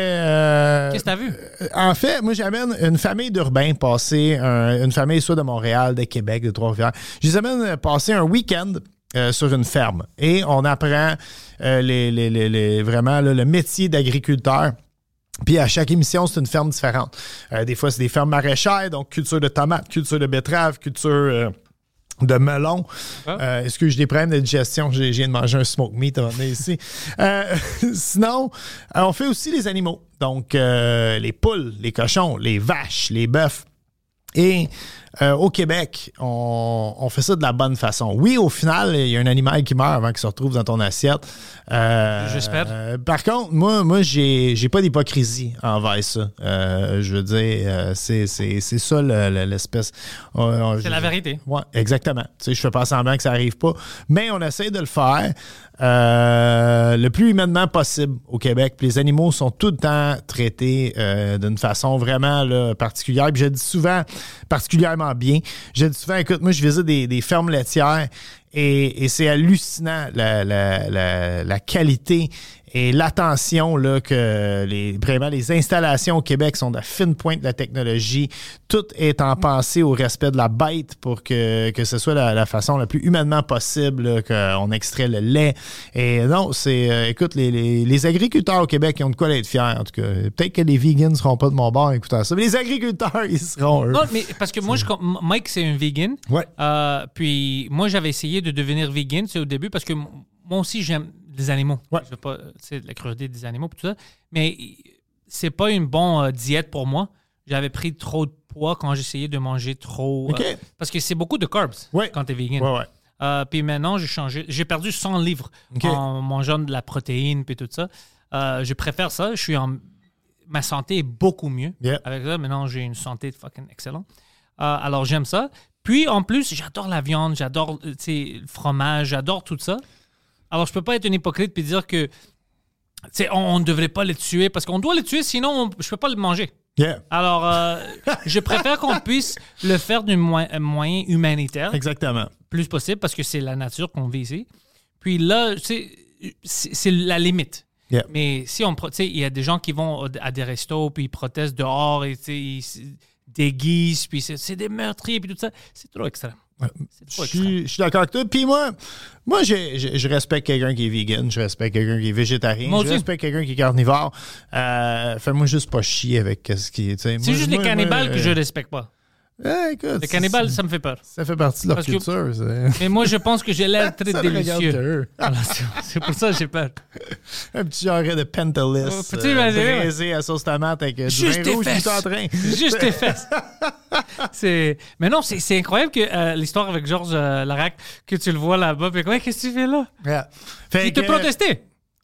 Qu'est-ce que t'as vu? En fait, moi, j'amène une famille d'urbains passer, un- une famille soit de Montréal, de Québec, de Trois-Rivières. Je les amène passer un week-end euh, sur une ferme et on apprend euh, les, les- les- vraiment là, le métier d'agriculteur. Puis à chaque émission, c'est une ferme différente. Euh, des fois, c'est des fermes maraîchères, donc culture de tomates, culture de betteraves, culture de melon. Euh, Est-ce que j'ai des problèmes de digestion? J'ai j'ai de manger un smoke meat avant de venir ici. Euh, sinon, on fait aussi les animaux. Donc, euh, les poules, les cochons, les vaches, les bœufs. Et euh, au Québec, on, on fait ça de la bonne façon. Oui, au final, il y a un animal qui meurt avant qu'il se retrouve dans ton assiette. Euh, J'espère. euh, par contre, moi, moi j'ai, j'ai pas d'hypocrisie envers ça. Euh, je veux dire, euh, c'est, c'est, c'est ça le- le- l'espèce. C'est la vérité. Ouais, exactement. Tu sais, je fais pas semblant que ça arrive pas, mais on essaie de le faire euh, le plus humainement possible au Québec. Les animaux sont tout le temps traités euh, d'une façon vraiment là, particulière. Puis je dis souvent particulièrement bien. Je dis souvent, écoute, moi je visite des, des fermes laitières et, et c'est hallucinant la, la, la, la qualité et l'attention là, que les, vraiment les installations au Québec sont de la fine pointe de la technologie. Tout est en pensée au respect de la bête pour que, que ce soit la, la façon la plus humainement possible qu'on extrait le lait. Et non, c'est. euh, écoute, les, les, les agriculteurs au Québec ils ont de quoi être fiers, en tout cas. Peut-être que les vegans ne seront pas de mon bord écoutant ça, mais les agriculteurs, ils seront eux. Non, mais parce que moi, je, Mike, c'est un vegan. Ouais. Euh, puis moi, j'avais essayé de devenir vegan, c'est au début, parce que moi aussi, j'aime les animaux. Ouais. Je veux pas, tu sais, la cruauté des animaux, tout ça. Mais c'est pas une bonne euh, diète pour moi. J'avais pris trop de poids quand j'essayais de manger trop. Euh, parce que c'est beaucoup de carbs Ouais. quand t'es vegan. Ouais, ouais. Euh, puis maintenant, j'ai changé. J'ai perdu 100 livres en mangeant de la protéine puis tout ça. Je préfère ça. Je suis en... Ma santé est beaucoup mieux Yeah. avec ça. Maintenant, j'ai une santé fucking excellente. Alors, j'aime ça. Puis, en plus, j'adore la viande, j'adore tu le fromage, j'adore tout ça. Alors, je peux pas être un hypocrite puis dire que tu sais, on ne devrait pas les tuer parce qu'on doit les tuer, sinon on- je peux pas le manger. Yeah. Alors, euh, je préfère qu'on puisse le faire d'un moyen, un moyen humanitaire Exactement. plus possible parce que c'est la nature qu'on vit ici. Puis là, tu sais, c'est la limite. Yeah. Mais si on, pro- tu sais, il y a des gens qui vont à des restos puis ils protestent dehors et ils se déguisent puis c'est c'est des meurtriers puis tout ça, c'est trop extrême. Je suis, d'accord avec toi. Puis moi, moi je respecte quelqu'un qui est vegan, je respecte quelqu'un qui est végétarien, Moi je respecte quelqu'un qui est carnivore. Euh, Fais-moi juste pas chier avec ce qui est. C'est juste les cannibales que je respecte pas. Eh, écoute, Les cannibales, c'est- ça me fait peur. ça fait partie de leur Parce culture. Mais moi, je pense que j'ai l'air très le délicieux. c'est- pour ça que j'ai peur. Un petit genre de Pentelis. Oh, braisé à sauce tomate avec euh, du Juste vin tes rouge fesses. tout en train. Juste tes fesses. Mais non, c'est, incroyable que euh, l'histoire avec Georges euh, Larac, que tu le vois là-bas, puis ouais, qu'est-ce que tu fais là? Yeah. Fait Il te protestait.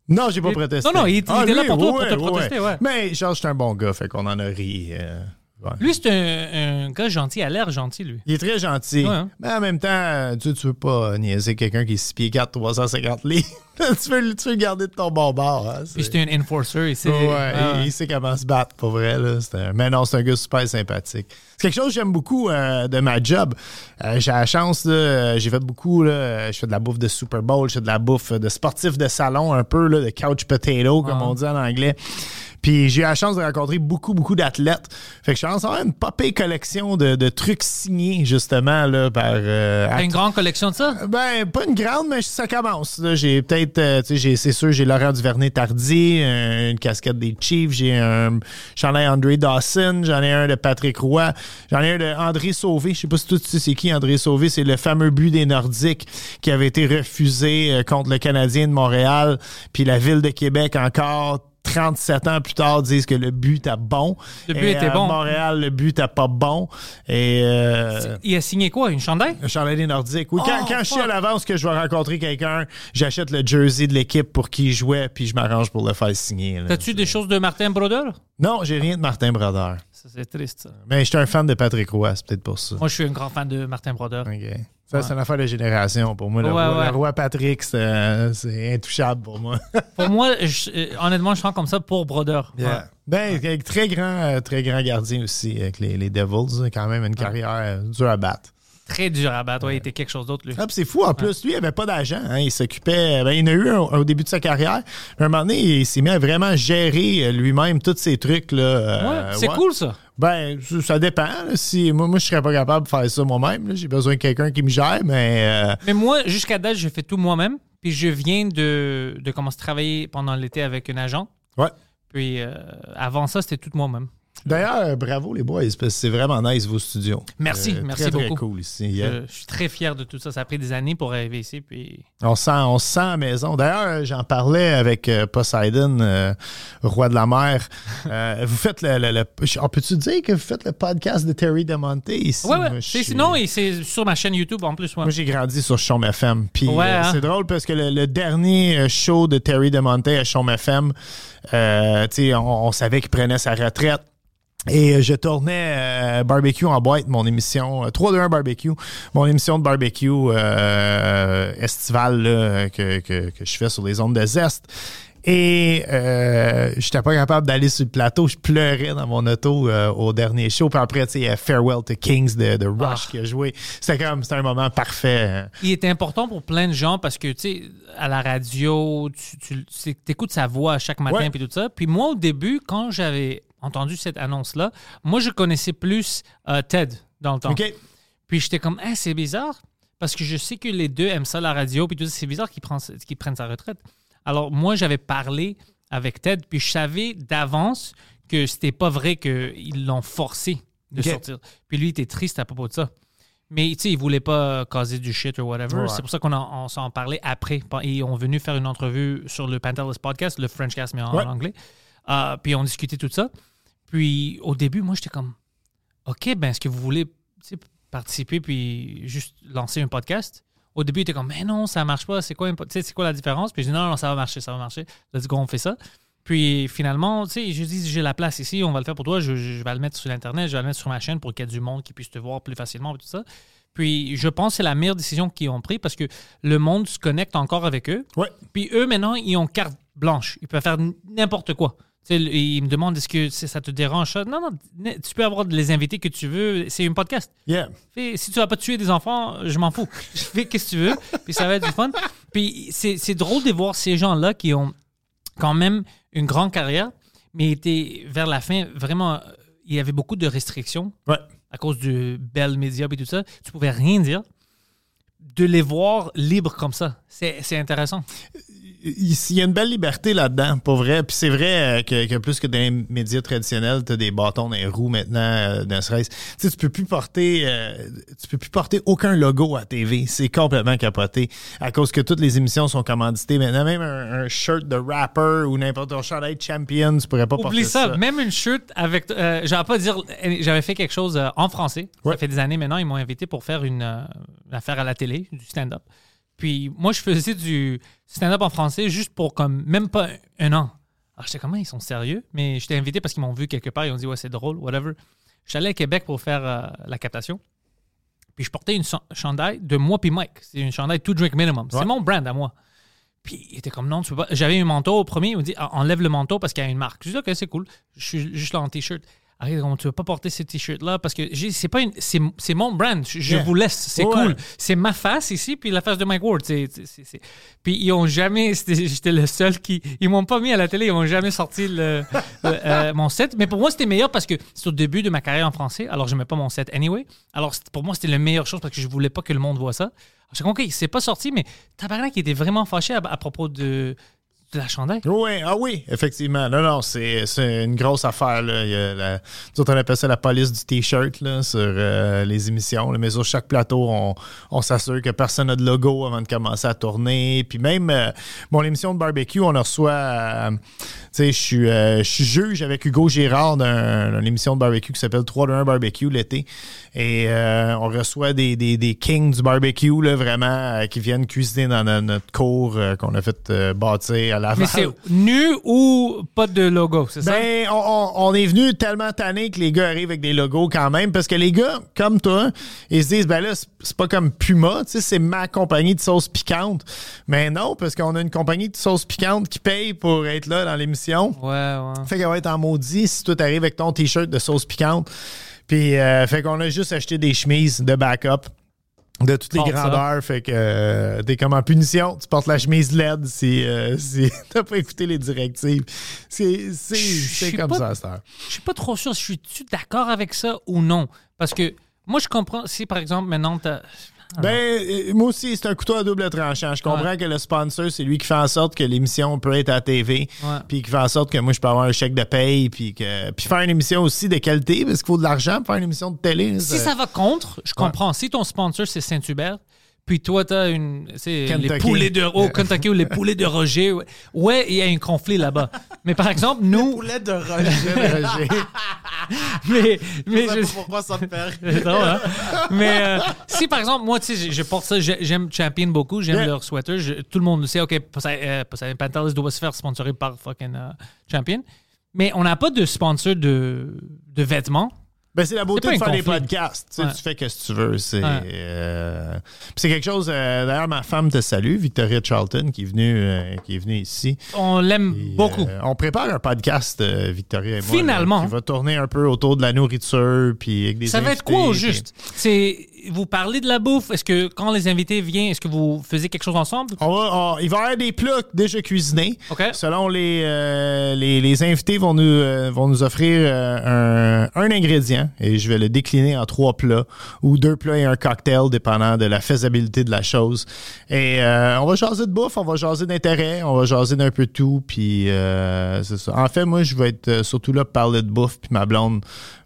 Non, j'ai pas protesté. Non, non, il- il était là pour toi, pour ouais, te protester, ouais. Mais Georges, c'est un bon gars, fait qu'on en a ri. Euh, ouais. Lui, c'est un, un gars gentil, il a l'air gentil, lui. Il est très gentil. Ouais, hein. Mais en même temps, euh, tu, tu veux pas niaiser quelqu'un qui est 6 pieds 4, 350 livres. tu, veux, le- tu veux le garder de ton bon bord. hein, c'est- Puis c'est un enforcer, il sait. Ouais, Ah, il, il sait comment se battre, pour vrai. Là. Un- Mais non, c'est un gars super sympathique. C'est quelque chose que j'aime beaucoup euh, de ma job. Euh, j'ai la chance, euh, j'ai fait beaucoup, là, euh, je fais de la bouffe de Super Bowl, je fais de la bouffe de sportif de salon, un peu, là, de couch potato, comme Ah. on dit en anglais. Puis j'ai eu la chance de rencontrer beaucoup, beaucoup d'athlètes. Fait que je pense avoir une popée collection de, de trucs signés, justement, là, par... euh, une grande collection de ça? ben, pas une grande, mais ça commence. là. J'ai peut-être, euh, tu sais, j'ai- c'est sûr, j'ai Laurent Duvernay-Tardy, euh, une casquette des Chiefs, j'ai un chandail André Dawson, j'en ai un de Patrick Roy, j'en ai un de André Sauvé. Je sais pas si tu sais c'est qui André Sauvé, c'est le fameux but des Nordiques qui avait été refusé euh, contre le Canadien de Montréal, puis la ville de Québec encore. 37 ans plus tard, disent que le but était bon. Le but Et était à bon. Montréal, le but était pas bon. Et euh, Il a signé quoi? Une chandail? un chandail des Nordiques. Oui, quand, Oh, quand je fuck. à l'avance que je vais rencontrer quelqu'un, j'achète le jersey de l'équipe pour qui il jouait, puis je m'arrange pour le faire signer. T'as-tu des choses de Martin Brodeur? Non, j'ai rien de Martin Brodeur. C'est triste, ça. Mais je suis un fan de Patrick Roy, c'est peut-être pour ça. Moi, je suis un grand fan de Martin Brodeur. Ça, c'est une affaire de génération pour moi. Le, Ouais, roi, ouais. le roi Patrick, c'est euh, intouchable pour moi. Pour moi, je- euh, honnêtement, je sens comme ça pour Brodeur. Ouais. Ben, très grand, euh, très grand gardien aussi avec les, les Devils. Quand même une carrière euh, dure à battre. Très dur à battre. Ouais, il était quelque chose d'autre, lui. Ah, c'est fou. En plus, lui, il avait pas d'agent. hein. Il s'occupait. Ben, il en a eu un, au début de sa carrière. À un moment donné, il s'est mis à vraiment gérer euh, lui-même tous ces trucs. Là, Euh, c'est cool, ça. Ben, ça, dépend. Si, moi, moi, je serais pas capable de faire ça moi-même. J'ai besoin de quelqu'un qui me gère, mais. euh, Mais moi, jusqu'à date, je fais tout moi-même. Puis je viens de, de commencer à travailler pendant l'été avec un agent. ouais. Puis euh, avant ça, c'était tout moi-même. D'ailleurs, euh, bravo les boys, parce que c'est vraiment nice vos studios. Merci, Euh, merci très, très beaucoup. cool ici. Yeah. Je, je suis très fier de tout ça. Ça a pris des années pour arriver ici. Puis... On sent, on se sent à maison. D'ailleurs, euh, j'en parlais avec Poseidon, euh, roi de la mer. Euh, vous faites le, le- le- on peut-tu dire que vous faites le podcast de Terry DeMonte ici? Moi, ouais. je C'est- suis- Non, et c'est sur ma chaîne YouTube en plus. ouais. Moi, j'ai grandi sur Chaume FM. Puis Ouais, hein? c'est drôle parce que le, le dernier show de Terry DeMonte à Chaume FM, on savait qu'il prenait sa retraite. Et euh, je tournais euh, Barbecue en boîte, mon émission, euh, 3-2-1 Barbecue, mon émission de barbecue euh, estivale là, que, que, que je fais sur les ondes de Zest. Et euh, j'étais pas capable d'aller sur le plateau. Je pleurais dans mon auto euh, au dernier show. Puis après, tu sais, Farewell to Kings de, de Rush Ah. qui a joué. C'était comme, c'était un moment parfait. Il est important pour plein de gens parce que, tu sais, à la radio, tu, tu écoutes sa voix chaque matin puis tout ça. Puis moi, au début, quand j'avais entendu cette annonce-là, moi, je connaissais plus euh, Ted dans le temps. Puis j'étais comme, ah, c'est bizarre parce que je sais que les deux aiment ça, la radio. Puis tout ça, c'est bizarre qu'ils prennent, qu'ils prennent sa retraite. Alors, moi, j'avais parlé avec Ted, puis je savais d'avance que c'était pas vrai qu'ils l'ont forcé de sortir. Puis lui, il était triste à propos de ça. Mais tu sais, il voulait pas causer du shit ou whatever. Ouais. C'est pour ça qu'on en- on s'en parlait après. Ils ont venu faire une entrevue sur le Pantelis podcast, le Frenchcast, mais en Ouais. anglais. Euh, puis on discutait tout ça. Puis au début, moi, j'étais comme, OK, ben, est-ce que vous voulez participer puis juste lancer un podcast? Au début, il était comme, mais non, ça marche pas. C'est quoi, c'est quoi la différence? Puis je dis, non, non, ça va marcher, ça va marcher. Let's go, on fait ça. Puis finalement, tu sais, je dis, j'ai la place ici, on va le faire pour toi. Je, je vais le mettre sur l'Internet, je vais le mettre sur ma chaîne pour qu'il y ait du monde qui puisse te voir plus facilement et tout ça. Puis je pense que c'est la meilleure décision qu'ils ont prise parce que le monde se connecte encore avec eux. Ouais. Puis eux, maintenant, ils ont carte blanche. Ils peuvent faire n'importe quoi. Tu sais, ils me demandent est-ce que ça te dérange ça? Non, non, tu peux avoir les invités que tu veux. C'est un podcast. Yeah. Fais- si tu vas pas tuer des enfants, je m'en fous. Je fais qu'est-ce que tu veux, puis ça va être du fun. Puis c'est drôle de voir ces gens-là qui ont quand même une grande carrière, mais étaient vers la fin vraiment. euh, Il y avait beaucoup de restrictions Ouais. à cause du bel média et tout ça. Tu pouvais rien dire. De les voir libres comme ça, c'est c'est intéressant. Il y a une belle liberté là-dedans, pour vrai. Puis c'est vrai euh, que, que plus que dans les médias traditionnels, t'as des bâtons dans les roues maintenant, euh, ne serait-ce. Tu sais, tu peux plus porter, euh, tu peux plus porter aucun logo à TV. C'est complètement capoté à cause que toutes les émissions sont commanditées. Maintenant, même un, un shirt de rapper ou n'importe un chandail champion, tu pourrais pas porter Oublie ça. ça. Même une shirt avec. Euh, j'avais pas dire. J'avais fait quelque chose euh, en français. Ouais. Ça fait des années maintenant. Ils m'ont invité pour faire une, euh, une affaire à la télé, du stand-up. Puis moi, je faisais du stand-up en français juste pour comme même pas un an. Alors j'étais comme, Ah, ils sont sérieux? Mais j'étais invité parce qu'ils m'ont vu quelque part. Ils ont dit, ouais, c'est drôle, whatever. Je suis allé à Québec pour faire euh, la captation. Puis je portais une chan- chandail de moi puis Mike. C'est une chandail Two Drink Minimum. Ouais. C'est mon brand à moi. Puis il était comme non, tu peux pas. J'avais un manteau au premier, il m'a dit Ah, enlève le manteau parce qu'il y a une marque. Je dis ok, c'est cool. Je suis juste là en t-shirt. Arrête, comment tu veux pas porter ce t-shirt-là parce que c'est pas une, c'est, c'est mon brand. Je, je Yeah. vous laisse, c'est Ouais. cool. C'est ma face ici puis la face de Mike Ward. C'est, c'est- Puis ils ont jamais, j'étais le seul qui, ils m'ont pas mis à la télé, ils ont jamais sorti le, le- euh, mon set. Mais pour moi c'était meilleur parce que c'est au début de ma carrière en français. Alors je mets pas mon set anyway. Alors pour moi c'était la meilleure chose parce que je voulais pas que le monde voit ça. Dit, OK, c'est pas sorti, mais Tabarnak était vraiment fâché à, à propos de, la chandail. Oui, ah oui, effectivement. Non, non, c'est une grosse affaire. Là. Il la, on appelle ça la police du T-shirt sur euh, les émissions. Mais sur chaque plateau, on, on s'assure que personne n'a de logo avant de commencer à tourner. Puis même, euh, mon émission de barbecue, on en reçoit... euh, tu sais, je suis euh, je suis juge avec Hugo Girard d'un- d'une émission de barbecue qui s'appelle 3 de 1 Barbecue l'été. Et euh, on reçoit des, des, des kings du barbecue, là, vraiment, euh, qui viennent cuisiner dans no- notre cour euh, qu'on a fait euh, bâtir à Laval. Mais c'est nu ou pas de logo, c'est ça? Ben, on, on- on est venu tellement tanné que les gars arrivent avec des logos quand même, parce que les gars, comme toi, ils se disent, ben là, c'est- c'est pas comme Puma, tu sais, c'est ma compagnie de sauce piquante. Mais non, parce qu'on a une compagnie de sauce piquante qui paye pour être là dans l'émission. Ouais, ouais. Fait qu'elle va être en maudit si toi t'arrives avec ton t-shirt de sauce piquante. Puis, euh, fait qu'on a juste acheté des chemises de backup de toutes les Porte ça. grandeurs. Fait que euh, t'es comme en punition. Tu portes la chemise LED si, euh, si t'as pas écouté les directives. C'est comme pas- ça, heure. Je suis pas trop sûr, je suis-tu d'accord avec ça ou non? Parce que moi, je comprends, si par exemple, maintenant, t'as- Ben, euh, moi aussi, c'est un couteau à double tranchant. Je comprends Ouais. que le sponsor, c'est lui qui fait en sorte que l'émission peut être à TV, puis qui fait en sorte que moi, je peux avoir un chèque de paye, puis que puis faire une émission aussi de qualité, parce qu'il faut de l'argent pour faire une émission de télé. Si ça va contre, je comprends. Si ton sponsor, c'est Saint-Hubert, puis toi, t'as une. c'est Les poulets de. Oh, Kentucky ou les poulets de Roger. ouais. Il y a un conflit là-bas. Mais par exemple, nous. Poulet de Roger. Mais, mais Je sais je- pas pourquoi ça me drôle, hein? Mais euh, si par exemple, moi, tu sais, je, je porte ça, j'ai- j'aime Champion beaucoup, j'aime Yeah. leur sweater. je- tout le monde le sait, OK, Poseidon euh, Poseidon Pantelis doit se faire sponsorer par fucking euh, Champion. Mais on n'a pas de sponsor de, de vêtements. Ben, c'est la beauté de faire des podcasts. Tu sais, Ouais. Tu fais ce que tu veux. C'est Ouais. euh, c'est quelque chose. euh, D'ailleurs, ma femme te salue, Victoria Charlton, qui est venue, euh, qui est venue ici. On l'aime beaucoup. on prépare un podcast, Victoria et moi. Finalement. là, qui va tourner un peu autour de la nourriture. Puis avec des Ça va être quoi au puis- juste? C'est vous parlez de la bouffe? Est-ce que quand les invités viennent, est-ce que vous faisiez quelque chose ensemble? On va, on- il va y avoir des plats déjà cuisinés. OK. Selon les, euh, les, les invités vont nous, euh, vont nous offrir euh, un, un ingrédient et je vais le décliner en trois plats ou deux plats et un cocktail dépendant de la faisabilité de la chose. Et euh, on va jaser de bouffe, on va jaser d'intérêt, on va jaser d'un peu tout. Puis euh, c'est ça. En fait, moi, je vais être euh, surtout là pour parler de bouffe puis ma blonde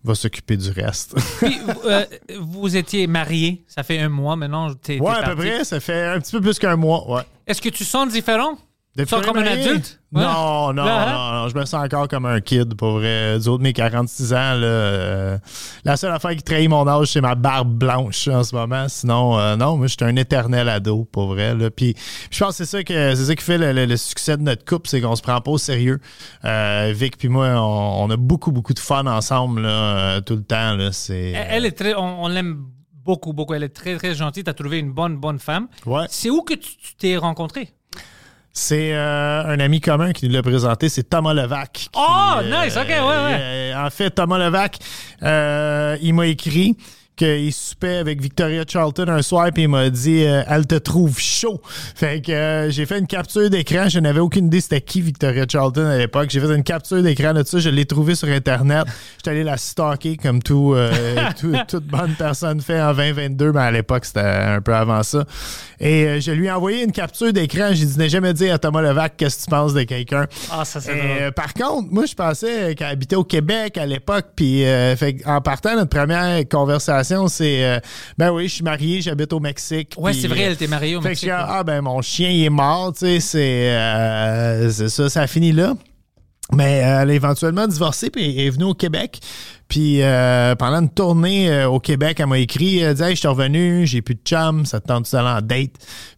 va s'occuper du reste. Puis, euh, vous étiez mariés, ça fait un mois maintenant. t'es- t'es ouais, à peu près. Ça fait un petit peu plus qu'un mois. Ouais. Est-ce que tu sens différent? Depuis sens comme un adulte? Ouais. Non, non, Là, hein? non, non, Je me sens encore comme un kid, pour vrai. Du haut de mes 46 ans, là, euh, la seule affaire qui trahit mon âge, c'est ma barbe blanche en ce moment. Sinon, euh, non, moi, je suis un éternel ado, pour vrai. Là. Puis, je pense que c'est ça, que, c'est ça qui fait le, le- le succès de notre couple, c'est qu'on se prend pas au sérieux. Euh, Vic puis moi, on, on a beaucoup, beaucoup de fun ensemble là, euh, tout le temps. Là. C'est, Elle, est très, on, on l'aime beaucoup, beaucoup. Elle est très, très gentille. Tu as trouvé une bonne, bonne femme. Ouais. C'est où que tu tu t'es rencontré? C'est euh, un ami commun qui nous l'a présenté, c'est Thomas Levac. qui, Oh, nice, ok, ouais, ouais. euh, en fait, Thomas Levac, euh, il m'a écrit qu'il soupait avec Victoria Charlton un soir puis il m'a dit euh, elle te trouve chaud. Fait que euh, j'ai fait une capture d'écran, je n'avais aucune idée c'était qui Victoria Charlton à l'époque. J'ai fait une capture d'écran de ça, je l'ai trouvé sur internet. J'étais allé la stalker comme tout, euh, tout- toute bonne personne fait en 2022, mais à l'époque c'était un peu avant ça. Et je lui ai envoyé une capture d'écran, j'ai dit n'ai jamais dit à Thomas Levac qu'est-ce que tu penses de quelqu'un. Ah, ça, c'est par contre, moi, je pensais qu'elle habitait au Québec à l'époque. Puis, en partant, notre première conversation, c'est euh, Ben oui, je suis marié, j'habite au Mexique. Ouais, c'est vrai, euh, elle était mariée au fait Mexique. ah, ben, mon chien, il est mort, tu sais, c'est euh, ça, ça a fini là. Mais euh, elle a éventuellement divorcé puis est venue au Québec. Puis euh, pendant une tournée euh, au Québec, elle m'a écrit, elle dit Hey, je suis revenu, j'ai plus de chum, ça te tente d'aller en date?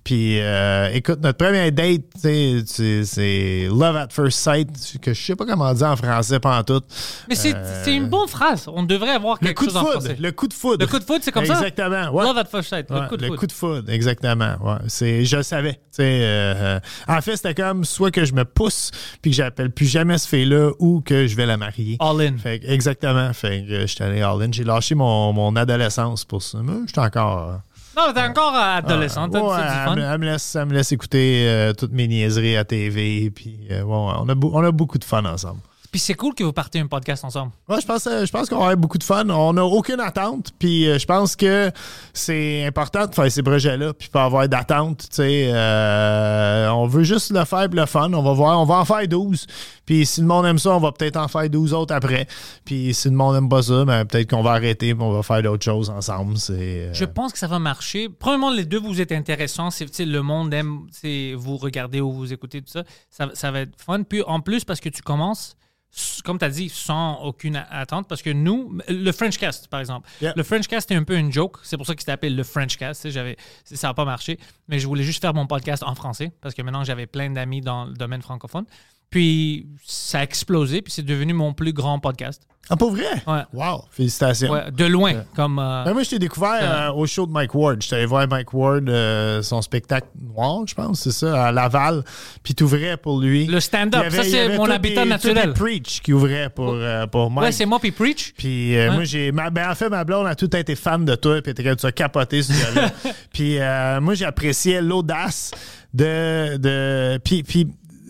Puis euh, écoute, notre première date, tu sais, c'est- Love at First Sight, que je sais pas comment dire en français pendant tout. Mais c'est c'est une bonne phrase. On devrait avoir euh, Le quelque coup de chose en foudre, français. le coup de foudre. Le coup de foudre, c'est comme ça? Exactement. ouais. Love at first sight. Ouais, le coup de foudre. foudre, exactement. Ouais, c'est, je le savais. euh, euh, en fait, c'était comme soit que je me pousse puis que j'appelle plus jamais ce fille-là ou que je vais la marier. All in. Fait exactement. Fait que euh, j'étais allé all-in. J'ai lâché mon, mon adolescence pour ça. Mais j'étais encore. euh, Non, t'es encore adolescente. ouais, t'as du elle, me- elle me laisse, elle me laisse écouter euh, toutes mes niaiseries à TV. Puis, euh, ouais, on, a on a beaucoup de fun ensemble. Puis c'est cool que vous partez un podcast ensemble. Ouais, je pense, euh, je pense qu'on va avoir beaucoup de fun. On n'a aucune attente. Puis euh, je pense que c'est important de faire ces projets-là. Puis pas avoir d'attente. Euh, on veut juste le faire pour le fun. On va voir. On va en faire 12. Puis si le monde aime ça, on va peut-être en faire 12 autres après. Puis si le monde aime pas ça, ben, peut-être qu'on va arrêter. Puis on va faire d'autres choses ensemble. Euh, Je pense que ça va marcher. Premièrement, les deux, vous êtes intéressants. C'est, le monde aime vous regarder ou vous écouter, tout ça. ça. Ça va être fun. Puis en plus, parce que tu commences, comme tu as dit, sans aucune attente. Parce que nous, le French Cast, par exemple. Yeah. Le French Cast est un peu une joke. C'est pour ça qu'il s'est appelé le French Cast. Tu sais, J'avais, ça n'a pas marché. Mais je voulais juste faire mon podcast en français. Parce que maintenant, j'avais plein d'amis dans le domaine francophone. Puis ça a explosé. Puis c'est devenu mon plus grand podcast. Ah, pour vrai? Ouais. Wow. Félicitations. Ouais, de loin. Comme, euh, Ben, moi, je t'ai découvert euh, au show de Mike Ward. J'étais allé voir Mike Ward, euh, son spectacle noir, je pense, c'est ça, à Laval. Puis t'ouvrais pour lui. Le stand-up, ça, c'est mon habitat des- naturel. des Preach qui ouvrait pour, euh, pour Mike. ouais, c'est moi puis Preach. Puis moi, j'ai. ben, en fait, ma blonde a tout été fan de toi, puis tu as capoté ce gars-là. puis euh, moi, j'appréciais l'audace de. de puis, puis,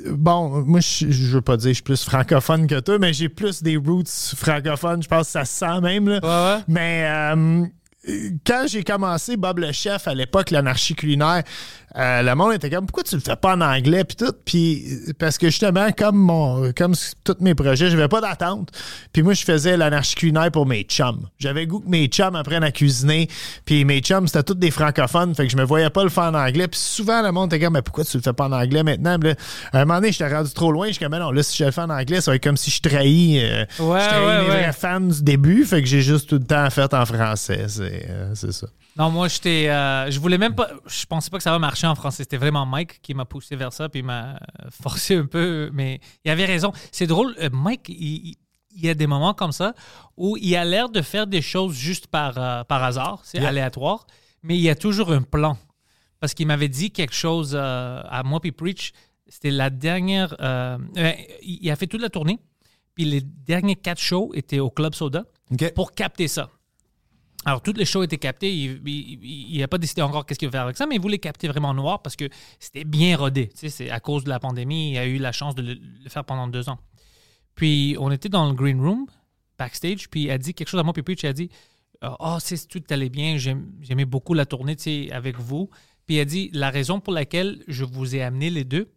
bon, moi, je je veux pas dire que je suis plus francophone que toi, mais j'ai plus des roots francophones. Je pense que ça se sent même. Là. Ouais, ouais. Mais. euh, quand j'ai commencé Bob le chef à l'époque, l'anarchie culinaire, euh, le monde était comme pourquoi tu le fais pas en anglais puis tout? Puis parce que justement comme mon comme tous mes projets, j'avais pas d'attente. Puis moi je faisais l'anarchie culinaire pour mes chums. J'avais goût que mes chums apprennent à cuisiner, puis mes chums c'était tous des francophones, fait que je me voyais pas le faire en anglais. Puis souvent le monde était comme mais pourquoi tu le fais pas en anglais maintenant? Là, à un moment donné, j'étais rendu trop loin, je suis comme Mais non, là si je le fais en anglais, ça va être comme si je trahis euh, Ouais, je trahis ouais, mes ouais. vrais fans du début, fait que j'ai juste tout le temps fait en français, c'est euh, ça. Non, moi, j'étais. euh, je voulais même pas. Je pensais pas que ça va marcher en français. C'était vraiment Mike qui m'a poussé vers ça, puis il m'a forcé un peu. Mais il avait raison. C'est drôle. euh, Mike, il, y a des moments comme ça où il a l'air de faire des choses juste par, euh, par hasard. C'est aléatoire. Mais il y a toujours un plan. Parce qu'il m'avait dit quelque chose euh, à moi, puis Preach. C'était la dernière. euh, il a fait toute la tournée. Puis les derniers quatre shows étaient au Club Soda pour capter ça. Alors, toutes les shows étaient captées. Il n'a pas décidé encore qu'est-ce qu'il va faire avec ça, mais il voulait capter vraiment noir parce que c'était bien rodé. Tu sais, c'est à cause de la pandémie, il a eu la chance de le, faire pendant deux ans. Puis, on était dans le green room, backstage, puis il a dit quelque chose à moi, puis Preach, il a dit Oh, c'est tout allait bien, j'aimais beaucoup la tournée tu sais, avec vous. Puis, il a dit La raison pour laquelle je vous ai amené les deux,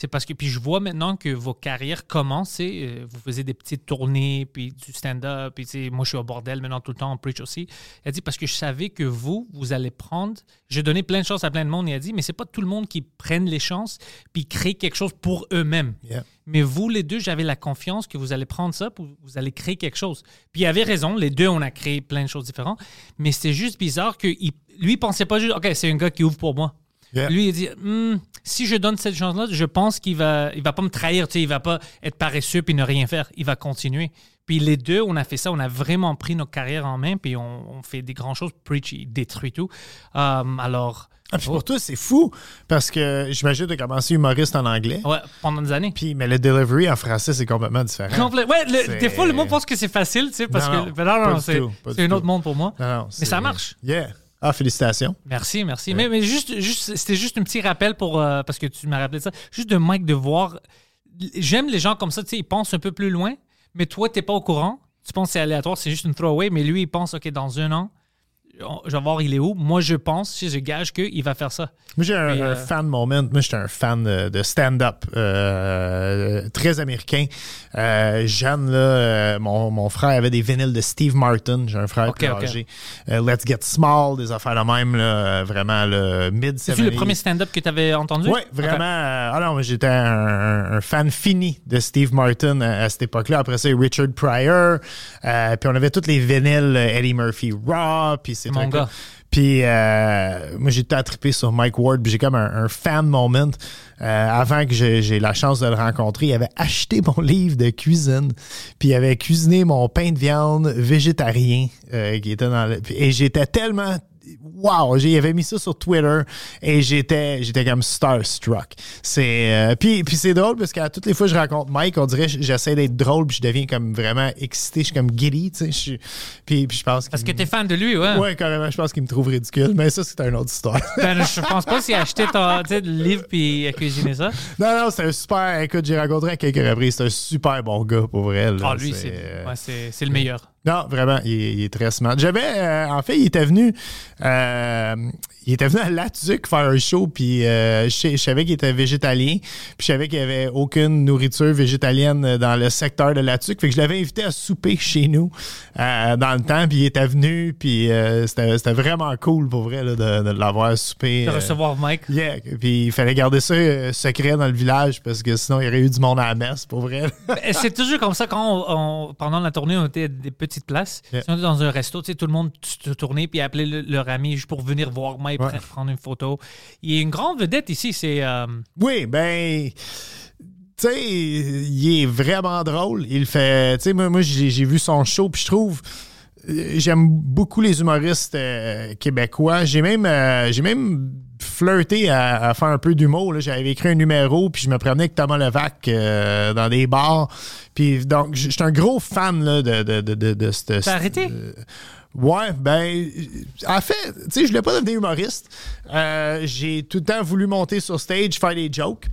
c'est parce que, puis je vois maintenant que vos carrières commencent, euh, vous faisiez des petites tournées, puis du stand-up, puis moi je suis au bordel maintenant tout le temps, on preach aussi. Il a dit, parce que je savais que vous, vous allez prendre, j'ai donné plein de chances à plein de monde, il a dit, mais c'est pas tout le monde qui prenne les chances, puis créer quelque chose pour eux-mêmes. Yeah. Mais vous, les deux, j'avais la confiance que vous allez prendre ça, puis vous allez créer quelque chose. Puis il avait raison, les deux, on a créé plein de choses différentes, mais c'était juste bizarre que il- lui, il pensait pas juste, OK, c'est un gars qui ouvre pour moi. Yeah. Lui, il dit Hmm, si je donne cette chance-là, je pense qu'il va, il va pas me trahir, tu sais, il va pas être paresseux puis ne rien faire. Il va continuer. Puis les deux, on a fait ça, on a vraiment pris nos carrières en main, puis on, on fait des grandes choses. Preach, il détruit tout. Euh, alors, Ah, puis pour toi, c'est fou parce que j'imagine que tu as commencé humoriste en anglais. ouais, pendant des années. Puis, mais le delivery en français, c'est complètement différent. Complet- Ouais, le- des fois, le monde pense que c'est facile, tu sais, parce Non, que non, non, c'est un autre monde pour moi. Non, Mais ça marche. Yeah. Ah, félicitations. Merci, merci. Mais, mais juste, juste c'était juste un petit rappel pour euh, parce que tu m'as rappelé ça. Juste de Mike de voir. J'aime les gens comme ça, tu sais, ils pensent un peu plus loin, mais toi, t'es pas au courant. Tu penses que c'est aléatoire, c'est juste une throwaway, mais lui, il pense, OK, dans un an, je vais voir il est où. Moi, je pense, si je gage qu'il va faire ça. Moi, j'ai un, euh, fan moment. Moi, j'étais un fan de, de stand-up euh, très américain. Euh, jeune, là, mon, mon frère avait des vinyles de Steve Martin. J'ai un frère Ok, plus ok. âgé. Let's Get Small, des affaires de même, là, vraiment le mid C'est-tu le premier stand-up que tu avais entendu? Oui, vraiment. Ok. euh, ah j'étais un, fan fini de Steve Martin à, à cette époque-là. Après ça, Richard Pryor. puis on avait tous les vinyles Eddie Murphy Raw. Puis c'est Gars. Puis euh, moi, j'ai tout attrapé sur Mike Ward. Puis j'ai comme un, un fan moment. Euh, avant que j'ai j'ai la chance de le rencontrer, il avait acheté mon livre de cuisine. Puis il avait cuisiné mon pain de viande végétarien euh, qui était dans le, Et j'étais tellement wow, avait mis ça sur Twitter et j'étais j'étais comme starstruck. C'est euh, puis puis c'est drôle parce qu'à toutes les fois que je rencontre Mike, on dirait que j'essaie d'être drôle puis je deviens comme vraiment excité, je suis comme giddy, tu sais, je suis- puis puis je pense Parce que t'es fan de lui, ouais. Ouais, carrément, je pense qu'il me trouve ridicule, mais ça c'est une autre histoire. Ben, je pense pas s'il a acheté ton le livre puis il a cuisiné ça. non non, c'est un super écoute, j'ai rencontré à quelques reprises, c'est un super bon gars pour vrai. là. Ah, lui, c'est euh, ouais, c'est- c'est le meilleur. Non, vraiment, il est, il est très smart. J'avais, euh, en fait, il était venu, euh, il était venu à Latuc faire un show, puis euh, je, savais qu'il était végétalien, puis je savais qu'il n'y avait aucune nourriture végétalienne dans le secteur de Latuc, fait que je l'avais invité à souper chez nous euh, dans le temps, puis il était venu, puis c'était c'était vraiment cool pour vrai là, de, de l'avoir souper. De recevoir Mike. Yeah, puis il fallait garder ça secret dans le village parce que sinon il y aurait eu du monde à la messe pour vrai. C'est toujours comme ça quand on, on- pendant la tournée, on était des petites places. Yeah. Si on était dans un resto, tu sais, tout le monde se tournait puis appelait le- leur ami juste pour venir voir Ouais. pre- prendre une photo. Il y a une grande vedette ici, c'est euh, Oui, ben. Tu sais, il est vraiment drôle. Il fait. Tu sais, moi, moi j'ai vu son show, puis je trouve. euh, J'aime beaucoup les humoristes euh, québécois. J'ai même, euh, j'ai même flirté à, à faire un peu d'humour. J'avais écrit un numéro, puis je me promenais avec Thomas Levac euh, dans des bars. Puis donc, j'étais un gros fan là, de, de, de, de, de cette- T'as arrêté? euh, Ouais, ben, en fait, tu sais, je voulais pas devenir humoriste. Euh, j'ai tout le temps voulu monter sur stage, faire des jokes.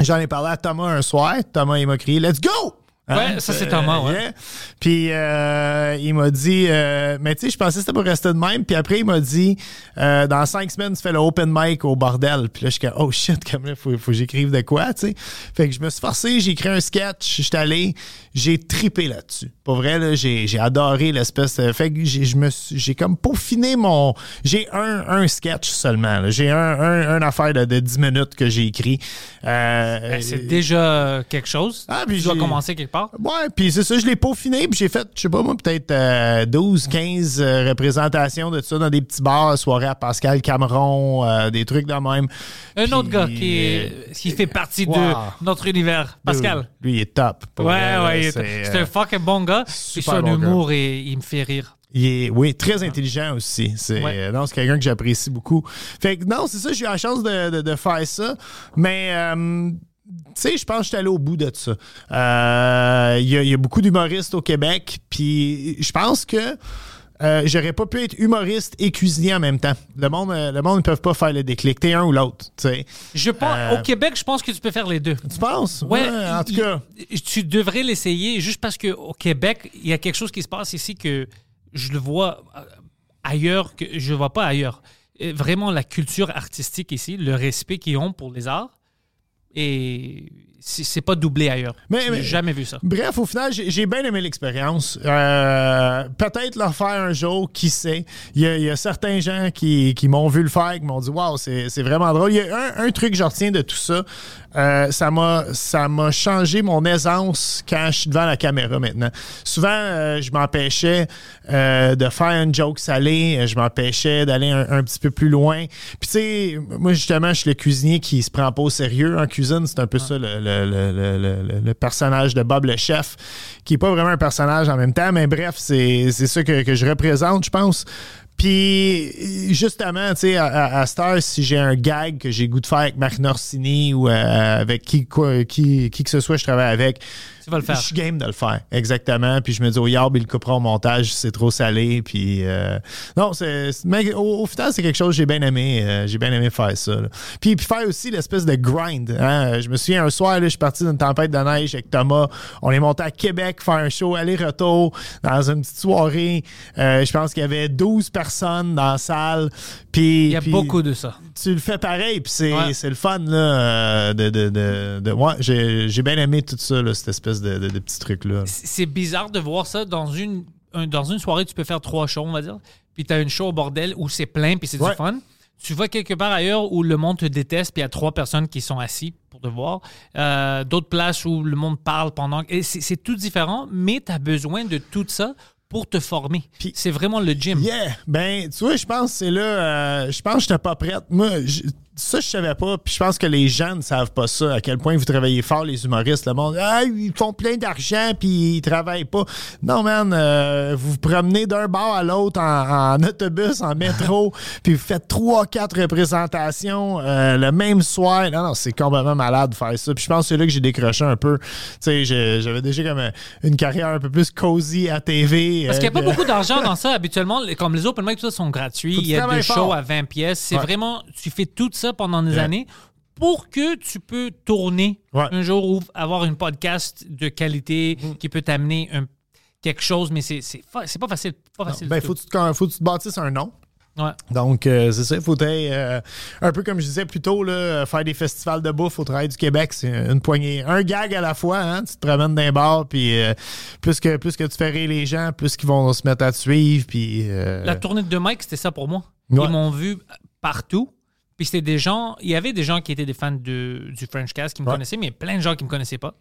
J'en ai parlé à Thomas un soir. Thomas, il m'a crié Let's go! Ouais, ça, c'est Thomas, ouais. yeah. Puis euh, il m'a dit, euh, mais tu sais, je pensais que c'était pour rester de même. Puis après, il m'a dit, euh, dans cinq semaines, tu fais le open mic au bordel. Puis là, je suis comme, oh shit, comme là, faut, faut que j'écrive de quoi, tu sais. Fait que je me suis forcé, j'ai écrit un sketch, j'étais allé, j'ai tripé là-dessus. Pour vrai, là, j'ai, adoré l'espèce de. Fait que j'ai, je me suis- j'ai comme peaufiné mon. J'ai un, un sketch seulement. J'ai un, un, un affaire de, de 10 minutes que j'ai écrit. Euh, Ben, c'est déjà quelque chose. Ah, puis tu dois commencer quelque part. Ouais, puis c'est ça, je l'ai peaufiné, puis j'ai fait, je sais pas moi, peut-être euh, 12, 15 euh, représentations de ça dans des petits bars, soirées à Pascal Cameron, euh, des trucs de même. Un autre gars qui, est- qui fait partie Wow. de notre univers, Pascal. Lui, lui, il est top. Ouais, vrai, ouais, c'est, euh, un fucking bon gars. Puis super son bon humour, et, il me fait rire. il est, oui, très intelligent aussi. C'est, Ouais. euh, quelqu'un que j'apprécie beaucoup. Fait que non, c'est ça, j'ai eu la chance de, de- de faire ça. Mais, euh, tu sais, je pense que j'étais allé au bout de ça. Euh, Il y, y a beaucoup d'humoristes au Québec, puis je pense que euh, j'aurais pas pu être humoriste et cuisinier en même temps. Le monde, euh, le monde ne peut pas faire le déclic. T'es un ou l'autre, tu sais. Je pense, Euh, Au Québec, je pense que tu peux faire les deux. Tu penses? Ouais, en tout cas. tu devrais l'essayer juste parce qu'au Québec, il y a quelque chose qui se passe ici que je le vois ailleurs, que je ne vois pas ailleurs. Vraiment, la culture artistique ici, le respect qu'ils ont pour les arts, et c'est pas doublé ailleurs. Mais- J'ai mais- jamais vu ça. Bref, au final, j'ai bien aimé l'expérience. Euh, Peut-être le faire un jour, qui sait. Il y a, il y a certains gens qui, qui m'ont vu le faire, qui m'ont dit Waouh, c'est c'est vraiment drôle. Il y a un, un truc que je retiens de tout ça. euh, ça m'a ça m'a changé mon aisance quand je suis devant la caméra maintenant. Souvent, euh, je m'empêchais euh, de faire une joke salée, je m'empêchais d'aller un, un petit peu plus loin. Puis tu sais, moi justement, je suis le cuisinier qui se prend pas au sérieux en cuisine. C'est un peu ça le, le- le- personnage de Bob le chef, qui est pas vraiment un personnage en même temps, mais bref, c'est ça que, que je représente, je pense. Puis, justement, tu sais, à, heure, si j'ai un gag que j'ai goût de faire avec Marc Norsini ou euh, avec qui, quoi, qui, qui que ce soit je travaille avec, Tu vas le faire. je suis game de le faire, exactement. Puis je me dis, oh, Yarb, il le coupera au montage, c'est trop salé. Puis, euh, non, c'est, c'est- mais au, au final, c'est quelque chose que j'ai bien aimé. euh, j'ai bien aimé faire ça. là. Puis, puis faire aussi l'espèce de grind. hein. Je me souviens, un soir, là, je suis parti d'une tempête de neige avec Thomas. On est monté à Québec faire un show aller-retour dans une petite soirée. Euh, je pense qu'il y avait 12 personnes dans la salle. Puis, Il y a puis beaucoup de ça. Tu le fais pareil, puis c'est, Ouais. le fun, là, euh, de, de, de, de- ouais, j'ai, bien aimé tout ça, là, cette espèce de, de, petits trucs-là. C'est bizarre de voir ça dans une, un- dans une soirée, tu peux faire trois shows, on va dire. Puis tu as une show au bordel où c'est plein, puis c'est Ouais. du fun. Tu vas quelque part ailleurs où le monde te déteste, puis il y a trois personnes qui sont assis pour te voir. Euh, D'autres places où le monde parle pendant. C'est tout différent, mais tu as besoin de tout ça pour te former. Puis- C'est vraiment le gym. Yeah! Ben, tu vois, je pense que c'est là, euh, je pense que j'étais pas prête. Moi, je- ça, je savais pas, puis je pense que les gens ne savent pas ça, à quel point vous travaillez fort, les humoristes. Le monde, ah, ils font plein d'argent, puis ils travaillent pas. Non, man, euh, vous vous promenez d'un bar à l'autre en, en autobus, en métro, puis vous faites trois, quatre représentations euh, le même soir. Non, non, c'est complètement malade de faire ça. Puis je pense que c'est là que j'ai décroché un peu. Tu sais, j'ai- j'avais déjà comme euh, une carrière un peu plus cozy à TV. Parce qu'il n'y a euh, pas beaucoup d'argent dans ça. Habituellement, comme les open mic, tout ça sont gratuits. Il y a des shows fort. à 20 pièces. C'est Ouais. vraiment, tu fais tout ça pendant des Yeah. années pour que tu peux tourner Ouais. un jour ou avoir une podcast de qualité Mm. qui peut t'amener un- quelque chose, mais c'est c'est fa- c'est pas facile. Pas facile Ben, faut que tu te- faut que tu te bâtisses un nom. Ouais. Donc, euh, c'est ça. Il faut être, euh, un peu comme je disais plus tôt, là, faire des festivals de bouffe au travail du Québec. C'est une poignée. Un gag à la fois. Hein? Tu te promènes d'un bar, puis euh, plus, que, plus que tu fais rire les gens, plus qu'ils vont se mettre à te suivre. Puis, euh, La tournée de Mike, c'était ça pour moi. Ouais. Ils m'ont vu partout. Puis c'était des gens, il y avait des gens qui étaient des fans de, du French Cast qui me Ouais. connaissaient, mais plein de gens qui me connaissaient pas.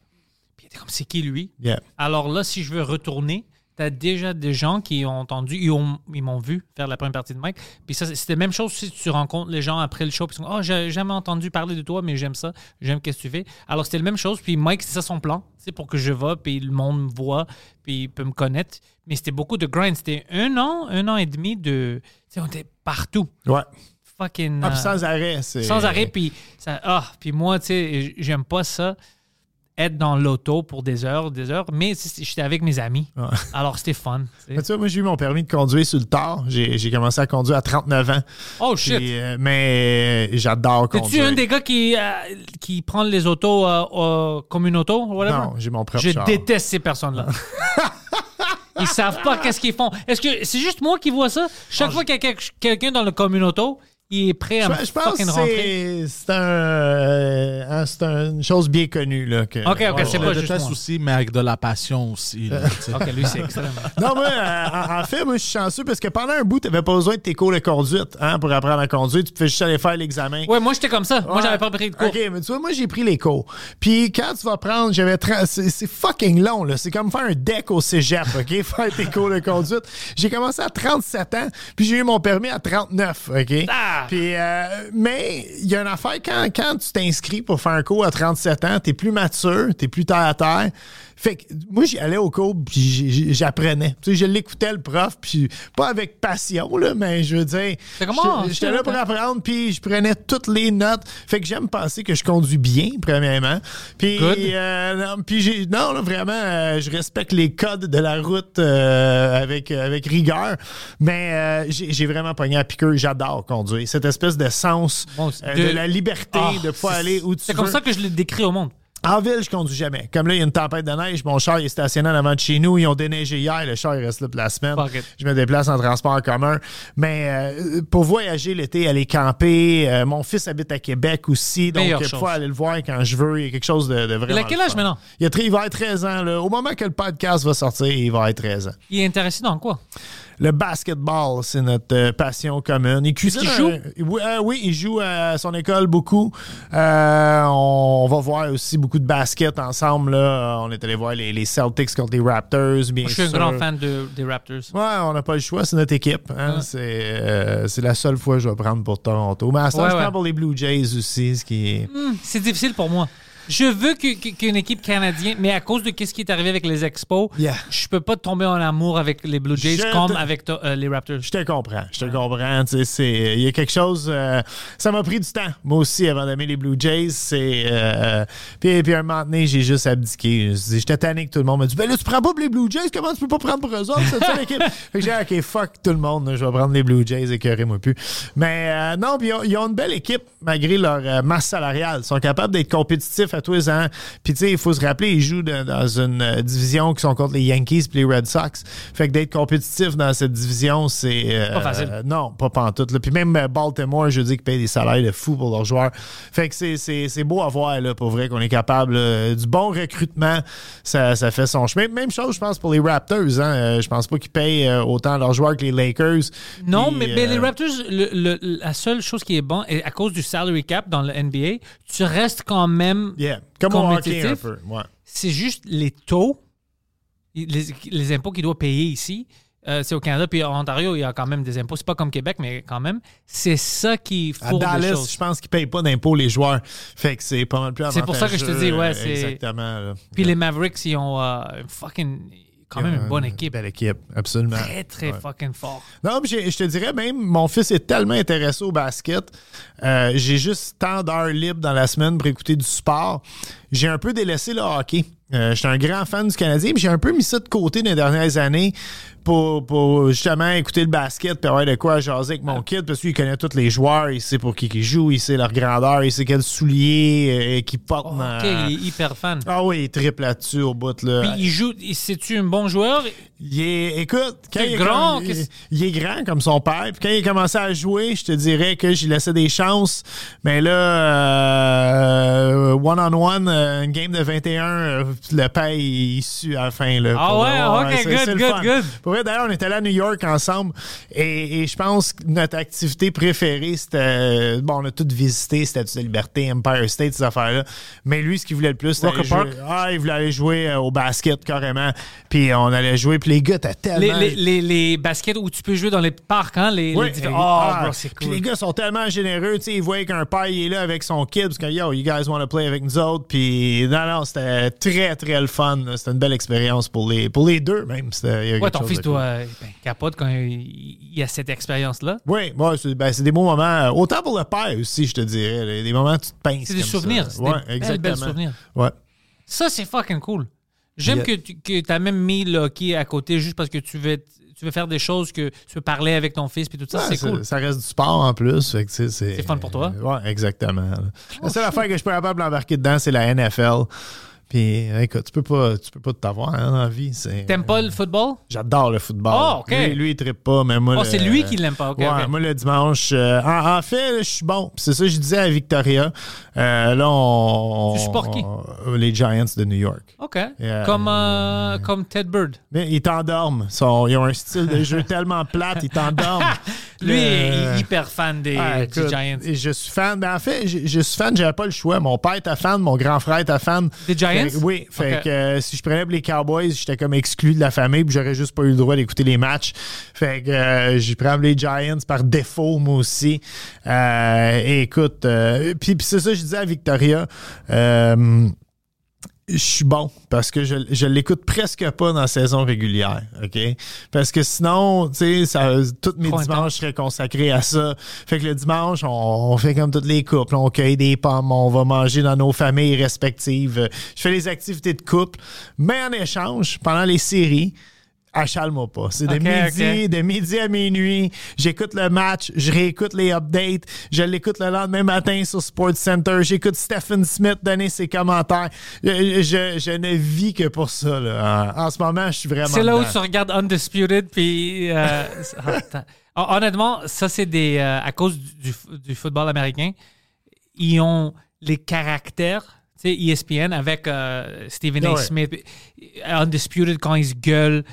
Puis ils étaient comme, c'est qui lui? yeah. Alors là, si je veux retourner, tu as déjà des gens qui ont entendu, ils ont- ils m'ont vu faire la première partie de Mike. Puis ça, c'était la même chose si tu rencontres les gens après le show, puis ils sont Oh, j'ai jamais entendu parler de toi, mais j'aime ça, j'aime ce que tu fais. Alors c'était la même chose, puis Mike, c'est ça son plan, c'est pour que je va, puis le monde me voit, puis il peut me connaître. Mais c'était beaucoup de grind. C'était un an, un an et demi de. Tu sais, on était partout. Ouais. Fucking. Ah, puis euh, sans arrêt. sans arrêt, puis ça, ah, puis moi, tu sais, j'aime pas ça. être dans l'auto pour des heures, des heures, mais j'étais avec mes amis. Alors, c'était fun. tu sais. Mais tu vois, moi, j'ai eu mon permis de conduire sur le tard. J'ai commencé à conduire à 39 ans. Oh, shit. Puis, euh, mais euh, j'adore Es-tu conduire. un des gars qui, euh, qui prend les autos euh, comme une auto? whatever? Non, j'ai mon propre Je char. déteste ces personnes-là. Ils savent pas qu'est-ce qu'ils font. Est-ce que c'est juste moi qui vois ça? Chaque fois qu'il y a quel- quelqu'un dans le communauto, il est prêt à me Je, je pense que c'est un, euh, hein, un- une chose bien connue. Là, que, Ok, ok, c'est pas juste aussi, mais avec de la passion aussi. là. Ok, lui, c'est extrême. Non, moi, euh, en, fait, moi, je suis chanceux parce que pendant un bout, tu n'avais pas besoin de tes cours de conduite hein, pour apprendre à conduire. Tu pouvais juste aller faire l'examen. Ouais, moi, j'étais comme ça. Moi, j'avais pas pris de cours. OK, mais tu vois, moi, j'ai pris les cours. Puis quand tu vas prendre, j'avais 30 c'est c'est fucking long, là. C'est comme faire un deck au cégep, OK? Faire tes cours de conduite. J'ai commencé à 37 ans, puis j'ai eu mon permis à 39, OK? Ah! Euh, mais il y a une affaire, quand, quand tu t'inscris pour faire un cours à 37 ans, t'es plus mature, t'es plus terre à terre. Fait que moi, j'y allais au cours, puis j'apprenais. Tu sais, je l'écoutais, le prof, puis pas avec passion, là, mais je veux dire... J'étais- là pour apprendre, puis je prenais toutes les notes. Fait que j'aime penser que je conduis bien, premièrement. Puis, euh, non, puis j'ai, non, là, vraiment, euh, je respecte les codes de la route euh, avec, avec rigueur. Mais j'ai, vraiment pogné à piqueur. J'adore conduire. Cette espèce de sens Bon, de- de, la liberté Ah, de pouvoir c'est- aller où tu C'est comme veux. ça que je le décris au monde. En ville, je conduis jamais. Comme là, il y a une tempête de neige, mon char il est stationné en avant de chez nous. Ils ont déneigé hier, le char il reste là pour la semaine. Je me déplace en transport commun. Mais euh, pour voyager l'été, aller camper, euh, mon fils habite à Québec aussi, donc chose. pouvoir aller le voir quand je veux, il y a quelque chose de, de vraiment. Il a quel âge fun. maintenant? Il, a, très- il va être 13 ans. Là. Au moment que le podcast va sortir, il va être 13 ans. Il est intéressé dans quoi? Le basketball, c'est notre euh, passion commune. Il cuisine. qu'il joue? un- oui, euh, oui, il joue à son école beaucoup. Euh, on va voir aussi beaucoup de basket ensemble. Là. On est allé voir les, les Celtics contre les Raptors, bien je suis un grand fan de- des Raptors. Ouais, on n'a pas le choix, c'est notre équipe. hein. Ouais. C'est euh, c'est la seule fois que je vais prendre pour Toronto. Mais à temps, Ouais, je ouais. prends pour les Blue Jays aussi, ce qui est. Hmm, c'est difficile pour moi. Je veux qu'une équipe canadienne, mais à cause de ce qui est arrivé avec les Expos, Yeah. je peux pas tomber en amour avec les Blue Jays Je comme te- avec euh, les Raptors. Je te comprends, je te comprends. Il y a quelque chose. euh, ça m'a pris du temps, moi aussi, avant d'aimer les Blue Jays. C'est, euh, puis, puis un moment donné, j'ai juste abdiqué. J'étais tanné que tout le monde m'a dit Ben là, tu prends pas pour les Blue Jays, comment tu peux pas prendre pour eux autres C'est ça l'équipe. fait que j'ai dit, OK, fuck tout le monde, je vais prendre les Blue Jays, écœurez-moi plus. Mais non, puis ils ont, ils ont une belle équipe, malgré leur masse salariale. Ils sont capables d'être compétitifs à tous les ans. Puis tu sais, il faut se rappeler, ils jouent de- dans une euh, division qui sont contre les Yankees puis les Red Sox. Fait que d'être compétitif dans cette division, c'est. euh, Pas facile. euh, non, pas pantoute. Là. Puis même euh, Baltimore, je dis qu'ils payent des salaires de fou pour leurs joueurs. Fait que c'est, beau à voir, là, pour vrai, qu'on est capable. là, du bon recrutement, ça, ça fait son chemin. Même chose, je pense, pour les Raptors. Hein. Euh, je pense pas qu'ils payent euh, autant leurs joueurs que les Lakers. Non, Puis, mais, mais euh, les Raptors, le- le- la seule chose qui est bonne, et à cause du salary cap dans le NBA, tu restes quand même. Yeah. Comme au hockey un peu. Ouais. C'est juste les taux, les, les impôts qu'il doit payer ici. euh, c'est au Canada, puis en Ontario, il y a quand même des impôts. C'est pas comme Québec, mais quand même. C'est ça qui À fourre les Dallas, choses. je pense qu'ils payent pas d'impôts, les joueurs. Fait que c'est pas mal plus C'est pour ça que je te dis, ouais, Exactement. là. Puis les Mavericks, ils ont euh, fucking, quand même une bonne équipe. Belle équipe, absolument. Très, très Ouais. fucking fort. Non, mais je te dirais même, mon fils est tellement intéressé au basket. euh, j'ai juste tant d'heures libres dans la semaine pour écouter du sport. J'ai un peu délaissé le hockey. Euh, je suis un grand fan du Canadien, mais j'ai un peu mis ça de côté dans les dernières années pour, pour justement écouter le basket puis avoir de quoi jaser avec mon kid parce qu'il connaît tous les joueurs, il sait pour qui ils jouent, il sait leur grandeur, il sait quel soulier euh, qu'ils portent. Oh, dans- ok, il est hyper fan. Ah oui, il triple là-dessus au bout. Là. Puis il joue, il- c'est-tu un bon joueur? Il est, écoute, quand il est, grand, comme- il, il est grand comme son père. Puis quand il a commencé à jouer, je te dirais que j'y laissais des chances. Mais là, euh, one-on-one, euh, une game de 21, euh, le père, il, il sue à la fin. Là, Ah ouais, ok, good, good, fun. good. Pour vrai, d'ailleurs, on était allé à New York ensemble. Et, et je pense que notre activité préférée, c'était. Bon, on a toutes visité Statue de Liberté, Empire State, ces affaires-là. Mais lui, ce qu'il voulait le plus, c'était. Ah, il voulait aller jouer euh, au basket carrément. Puis on allait jouer. Puis les gars, t'as tellement. Les, les, les, les baskets où tu peux jouer dans les parcs, hein? Les, Oui, les Oh, ah, Puis les gars sont tellement généreux, tu sais, ils voient qu'un père il est là avec son kid, parce que yo, you guys want to play avec nous autres, puis non, non, c'était très, très le fun. C'était une belle expérience pour les, pour les deux même. Ouais, ton fils euh, ben, capote quand il, y a cette expérience-là. Oui, ouais, c'est ben, c'est des beaux moments. Autant pour le père aussi, je te dirais. Des moments où tu te pinces. C'est des souvenirs. belles, exactement. belles souvenirs. Ouais. Ça, c'est fucking cool. J'aime Yeah. que tu que as même mis le hockey à côté juste parce que tu veux, tu veux faire des choses que tu veux parler avec ton fils puis tout ça. Ouais, c'est cool. Ça reste du sport en plus. c'est fun pour toi? Oui, exactement. Oh, la seule affaire que je suis capable d'embarquer dedans, c'est la NFL. Puis, écoute, tu peux pas, tu peux pas tout avoir hein, dans la vie. T'aimes pas le football? J'adore le football. Oh, OK. Lui, lui, il trippe pas, mais moi. Oh, c'est lui qui l'aime pas. Ok, ouais, moi le dimanche. euh, en, en fait, je suis bon. C'est ça que je disais à Victoria. Euh, là, on. Tu supportes qui? les Giants de New York. OK. Comme, euh, comme Ted Bird. Mais ils t'endorment. Ils ont un style de jeu tellement plate, ils t'endorment. Lui, est hyper fan des, Ah, des Giants. et Je suis fan. Ben, en fait, je, je suis fan, j'avais pas le choix. Mon père était fan, mon grand frère était fan. Des Giants? Fait oui. Fait que euh, si je prenais les Cowboys, j'étais comme exclu de la famille, puis j'aurais juste pas eu le droit d'écouter les matchs. Fait que euh, j'ai pris les Giants par défaut, moi aussi. Euh, et écoute, euh, puis, puis c'est ça que je disais à Victoria. Je suis bon parce que je, je l'écoute presque pas dans la saison régulière, OK? Parce que sinon, tu sais, tous mes dimanches seraient consacrés à ça. Fait que le dimanche, on, on fait comme toutes les couples, on cueille des pommes, on va manger dans nos familles respectives. Je fais les activités de couple, mais en échange, pendant les séries, achale-moi pas. C'est de midi, ok. de midi à minuit. J'écoute le match, je réécoute les updates, je l'écoute le lendemain matin sur Sports Center. J'écoute Stephen Smith donner ses commentaires. Je, je- je ne vis que pour ça. Là. En, ce moment, je suis vraiment. C'est là où dedans. tu regardes Undisputed, puis... euh, ah, Honnêtement, ça, c'est des... euh, à cause du, du football américain, ils ont les caractères, tu sais, ESPN, avec euh, Stephen A. Ouais. Smith, Undisputed, quand ils se gueulent,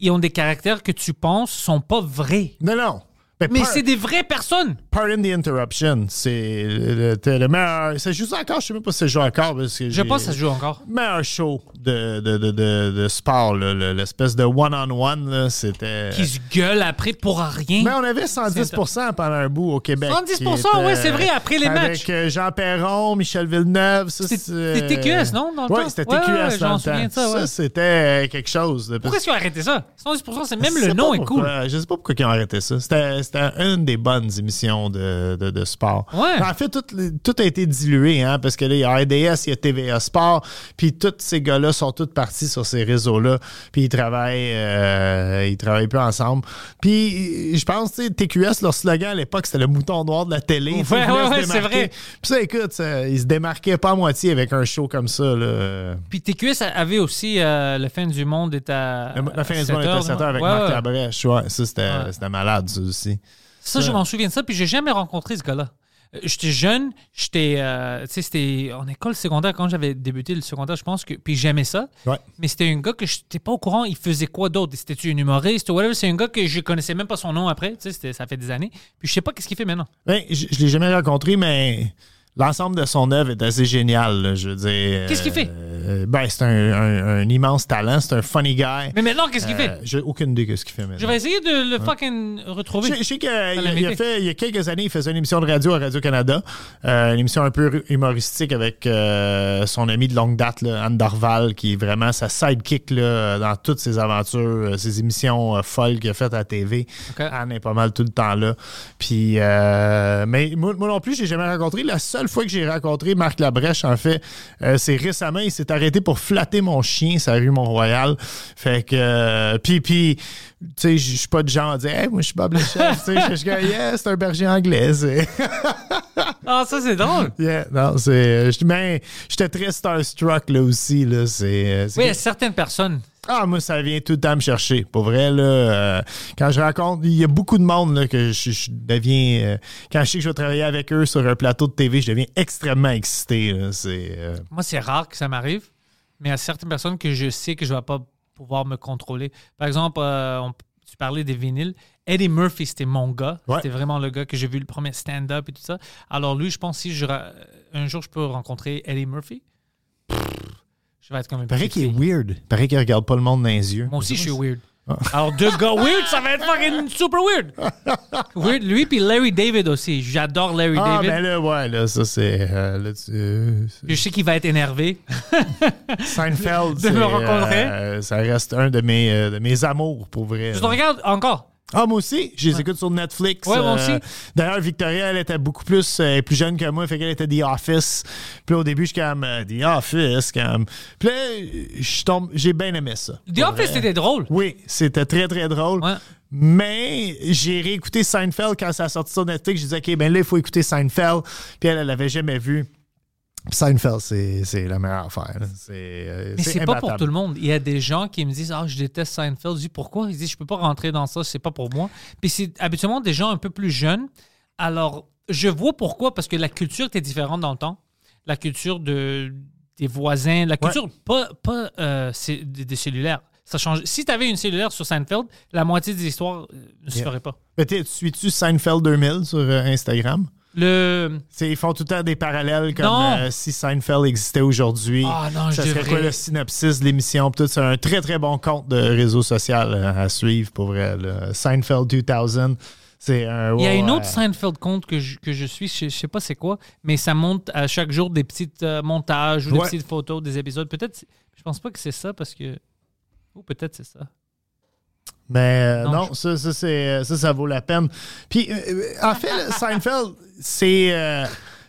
ils ont des caractères que tu penses sont pas vrais. Non, non. Mais c'est des vraies personnes. Pardon the interruption. C'est le, le- le meilleur. Ça joue encore? Je sais même pas si ça joue encore. Parce que Je pense que ça joue encore. Meilleur show de, de, de, de, de sport, l'espèce de one-on-one, c'était. Qui se gueulent après pour rien. Mais on avait 110% pendant un bout au Québec. 110 qui ouais, était, c'est vrai, après les avec matchs. euh, Jean Perron, Michel Villeneuve. C'était- TQS, non, temps? c'était TQS ouais, dans le temps. ça, ouais. c'était euh, quelque chose. Pourquoi est-ce qu'ils ont arrêté ça? 110%, c'est même le nom est cool. Je sais pas pourquoi ils ont arrêté ça. C'était c'était une des bonnes émissions de, de, de sport. Ouais. En fait, tout, tout a été dilué, hein, parce que là, il y a RDS, il y a TVA Sport, puis tous ces gars-là sont tous partis sur ces réseaux-là, puis ils travaillent, euh, ils travaillent plus ensemble. Puis, je pense, tu sais, TQS, leur slogan à l'époque, c'était le mouton noir de la télé. Ouais, ouais, ouais, c'est vrai. Puis ça, écoute, ça, ils se démarquaient pas à moitié avec un show comme ça, là. Puis TQS avait aussi euh, Le fin du monde est à. La fin du 7 monde était heures, 7 heures avec Marc. Labrèche. Ouais, ça, c'était malade, ça aussi. Ça, je m'en souviens de ça, puis j'ai jamais rencontré ce gars-là. Euh, J'étais jeune, j'étais. euh, tu sais, c'était en école secondaire, quand j'avais débuté le secondaire, je pense que. Puis j'aimais ça. Ouais. Mais c'était un gars que je n'étais pas au courant, il faisait quoi d'autre? C'était-tu un humoriste ou whatever? C'est un gars que je connaissais même pas son nom après, tu sais, c'était- ça fait des années. Puis je sais pas qu'est-ce qu'il fait maintenant. Ben, je, je l'ai jamais rencontré, mais l'ensemble de son œuvre est assez génial. là, je veux dire. Qu'est-ce qu'il fait? euh, ben, c'est un, un- un immense talent. C'est un funny guy. Mais maintenant, qu'est-ce qu'il Euh, fait? J'ai aucune idée de ce qu'il fait maintenant. Je vais essayer de le fucking retrouver. Je, je sais qu'il a, fait, il y a quelques années, il faisait une émission de radio à Radio-Canada. Euh, une émission un peu humoristique avec euh, son ami de longue date, là, Anne Dorval, qui est vraiment sa sidekick là, dans toutes ses aventures, euh, ses émissions euh, folles qu'il a faites à la TV. Anne est pas mal tout le temps là. Puis, euh, mais moi, moi non plus, j'ai jamais rencontré. La seule fois que j'ai rencontré Marc Labrèche, en fait, euh, c'est récemment, il s'est arrêté pour flatter mon chien, la rue Mont-Royal. Fait que, euh, puis, puis, tu sais, je suis pas de genre à dire, hey, moi, je suis Bob le chef. Tu sais, je suis yeah, c'est un berger anglais. Ah, ça, c'est drôle. yeah, non, c'est. je- Mais j'étais très starstruck, là aussi. Là, c'est, euh, c'est Oui, il y a certaines personnes. Ah, moi, ça vient tout le temps me chercher. Pour vrai, là, euh, quand je rencontre, il y a beaucoup de monde là, que je, je deviens. euh, quand je sais que je vais travailler avec eux sur un plateau de TV, je deviens extrêmement excité. là. Euh, Moi, c'est rare que ça m'arrive, mais il y a certaines personnes que je sais que je ne vais pas pouvoir me contrôler. Par exemple, on- tu parlais des vinyles. Eddie Murphy, c'était mon gars. Ouais. C'était vraiment le gars que j'ai vu le premier stand-up et tout ça. Alors lui, je pense que si je, un jour je peux rencontrer Eddie Murphy, je vais être une Il paraît qu'il est weird. Paraît qu'il regarde pas le monde dans les yeux. Moi aussi, je suis weird. Ah. Alors, deux gars weird, ça va être fucking super weird. Weird, lui, puis Larry David aussi. J'adore Larry Ah, David. ben là, ouais, là, ça, c'est. euh, euh, Je sais qu'il va être énervé. Seinfeld, De me rencontrer. euh, ça reste un de mes, de mes amours, pour vrai. Je te regarde encore. Ah, moi aussi, je les Ouais. écoute sur Netflix. Ouais, moi aussi. D'ailleurs, Victoria, elle était beaucoup plus, euh, elle est plus jeune que moi, fait qu'elle était The Office. Puis là, au début, je suis comme, euh, The Office, comme. Puis là, je tombe, j'ai bien aimé ça. The Office, c'était drôle. Oui, c'était très, très drôle. Ouais. Mais j'ai réécouté Seinfeld quand ça a sorti sur Netflix. J'ai dit, OK, ben là, il faut écouter Seinfeld. Puis elle, elle l'avait jamais vu. Seinfeld, c'est la meilleure affaire. euh, Mais c'est pas pour tout le monde. Il y a des gens qui me disent Ah, je déteste Seinfeld. Je dis Pourquoi Ils disent Je peux pas rentrer dans ça, c'est pas pour moi. Puis c'est habituellement des gens un peu plus jeunes. Alors, je vois pourquoi, parce que la culture était différente dans le temps. La culture de, des voisins, la culture pas, pas euh, des, des cellulaires. Ça change. Si tu avais une cellulaire sur Seinfeld, la moitié des histoires euh, ne se Yeah. ferait pas. Mais t'es- suis-tu Seinfeld 2000 sur Instagram? Le. Ils font tout le temps des parallèles comme euh, si Seinfeld existait aujourd'hui. Ah non, ça je serait devrais- quoi le synopsis de l'émission? C'est un très très bon compte de réseau social euh, à suivre pour vrai. Seinfeld 2000. C'est un. Il y a une autre. Seinfeld compte que je, que je suis, je, je sais pas c'est quoi, mais ça monte à chaque jour des petits euh, montages ou des petites photos des épisodes. Peut-être, je pense pas que c'est ça parce que. Ou peut-être c'est ça. Mais euh, Non, non, ça, ça, ça, ça vaut la peine. Puis, en fait, Seinfeld, c'est euh,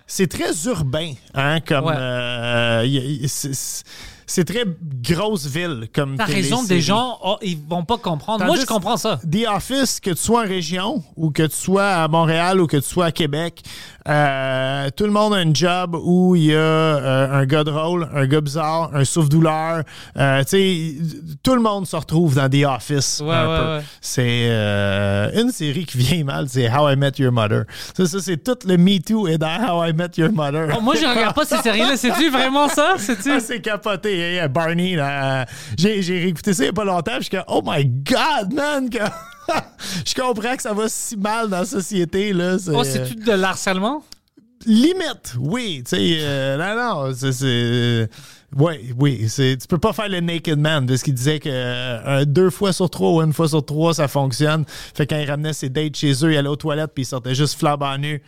c'est très urbain, hein, comme... Ouais. euh, y- y- c'est- c'est très grosse ville, comme T'as raison, des gens, oh, ils vont pas comprendre. Moi, je comprends ça. The Office, que tu sois en région ou que tu sois à Montréal ou que tu sois à Québec, euh, tout le monde a un job où il y a euh, un gars drôle, un gars bizarre, un souffle-douleur. Euh, tu sais, tout le monde se retrouve dans The Office. Ouais, un ouais, peu. ouais. C'est euh, une série qui vient mal, c'est How I Met Your Mother. Ça, ça c'est tout le Me Too est dans How I Met Your Mother. Oh, moi, je regarde pas ces séries-là. C'est-tu vraiment ça? C'est-tu? Ah, c'est capoté. Barney, là, euh, j'ai, j'ai réécouté ça il n'y a pas longtemps. Je suis comme, oh my God, man! que- je comprends que ça va si mal dans la société. Là, c'est, Oh, c'est-tu de l'harcèlement? Limite, oui. Tu sais, euh, non, non, c'est. c'est oui, oui. C'est, tu peux pas faire le naked man parce qu'il disait que euh, deux fois sur trois ou une fois sur trois, ça fonctionne. Fait quand il ramenait ses dates chez eux, il allait aux toilettes puis il sortait juste flambant nu.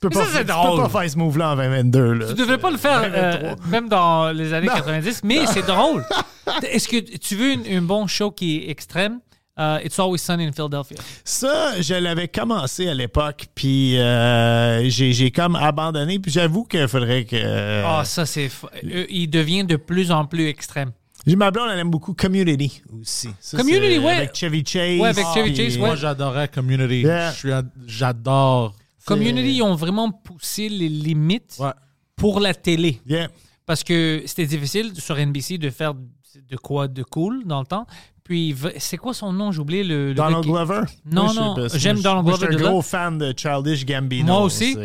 Tu peux, pas, ça, c'est tu peux pas faire ce move-là en 2022. Là. Tu devrais pas le faire, euh, 2023. même dans les années Non. 90, mais c'est drôle. Est-ce que tu veux une- un bon show qui est extrême? Euh, It's Always Sunny in Philadelphia. Ça, je l'avais commencé à l'époque, puis euh, j'ai, j'ai comme abandonné, puis j'avoue qu'il faudrait que... euh, Ah, ça, c'est. f- euh, Il devient de plus en plus extrême. J'ai ma blonde, elle aime beaucoup Community aussi. Ça, Community, ouais. Avec Chevy Chase. Ouais, avec Chevy Chase, Moi, ouais. j'adorais Community. Yeah. Je suis un- J'adore. Community, ils ont vraiment poussé les limites Ouais. pour la télé. Yeah. Parce que c'était difficile sur NBC de faire de quoi de cool dans le temps. Puis, c'est quoi son nom? J'ai oublié le. le Donald Glover? Non, Moi, non, j'aime Donald moi, Glover Je suis de un là. gros fan de Childish Gambino. Moi aussi.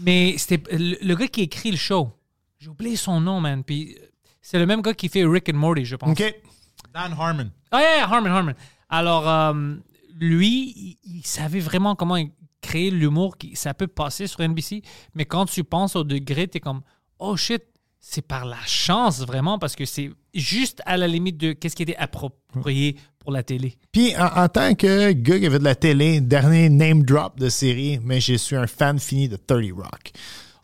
Mais c'était le, le gars qui écrit le show. J'ai oublié son nom, man. Puis, c'est le même gars qui fait Rick and Morty, je pense. OK. Dan Harmon. Ah, yeah, yeah, Harmon, Harmon. Alors, euh, lui, il, il savait vraiment comment créer l'humour qui ça peut passer sur NBC. Mais quand tu penses au degré, t'es comme, oh shit, c'est par la chance vraiment parce que c'est juste à la limite de qu'est-ce qui était approprié pour la télé. Puis, en, en tant que gars qui avait de la télé, dernier name drop de série, mais je suis un fan fini de 30 Rock.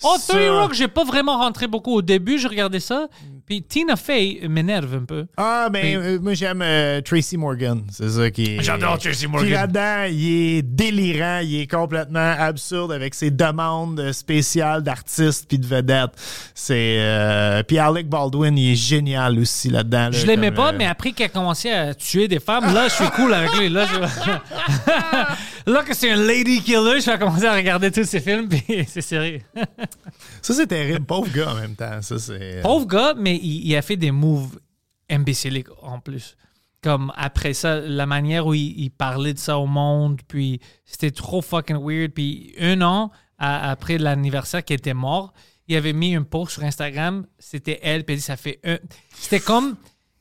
Oh, Ça- 30 Rock, j'ai pas vraiment rentré beaucoup au début, je regardais ça. Puis Tina Fey m'énerve un peu. Ah, ben, euh, moi, j'aime euh, Tracy Morgan. C'est ça qui. J'adore Tracy Morgan. Puis là-dedans, il est délirant, il est complètement absurde avec ses demandes spéciales d'artistes puis de vedettes. C'est. euh, Puis Alec Baldwin, il est génial aussi là-dedans. là, Je l'aimais pas, euh, mais après qu'il a commencé à tuer des femmes, là, je suis cool avec lui. Là, je- là que c'est un lady killer, je vais commencer à regarder tous ces films, puis c'est sérieux. Ça, c'est terrible. Pauvre gars en même temps. Ça, c'est. Pauvre gars, mais il, il a fait des moves imbéciliques en plus. Comme après ça, la manière où il, il parlait de ça au monde, puis c'était trop fucking weird. Puis un an à- après l'anniversaire qui était mort, il avait mis un post sur Instagram, c'était elle, puis elle dit ça fait un. C'était comme.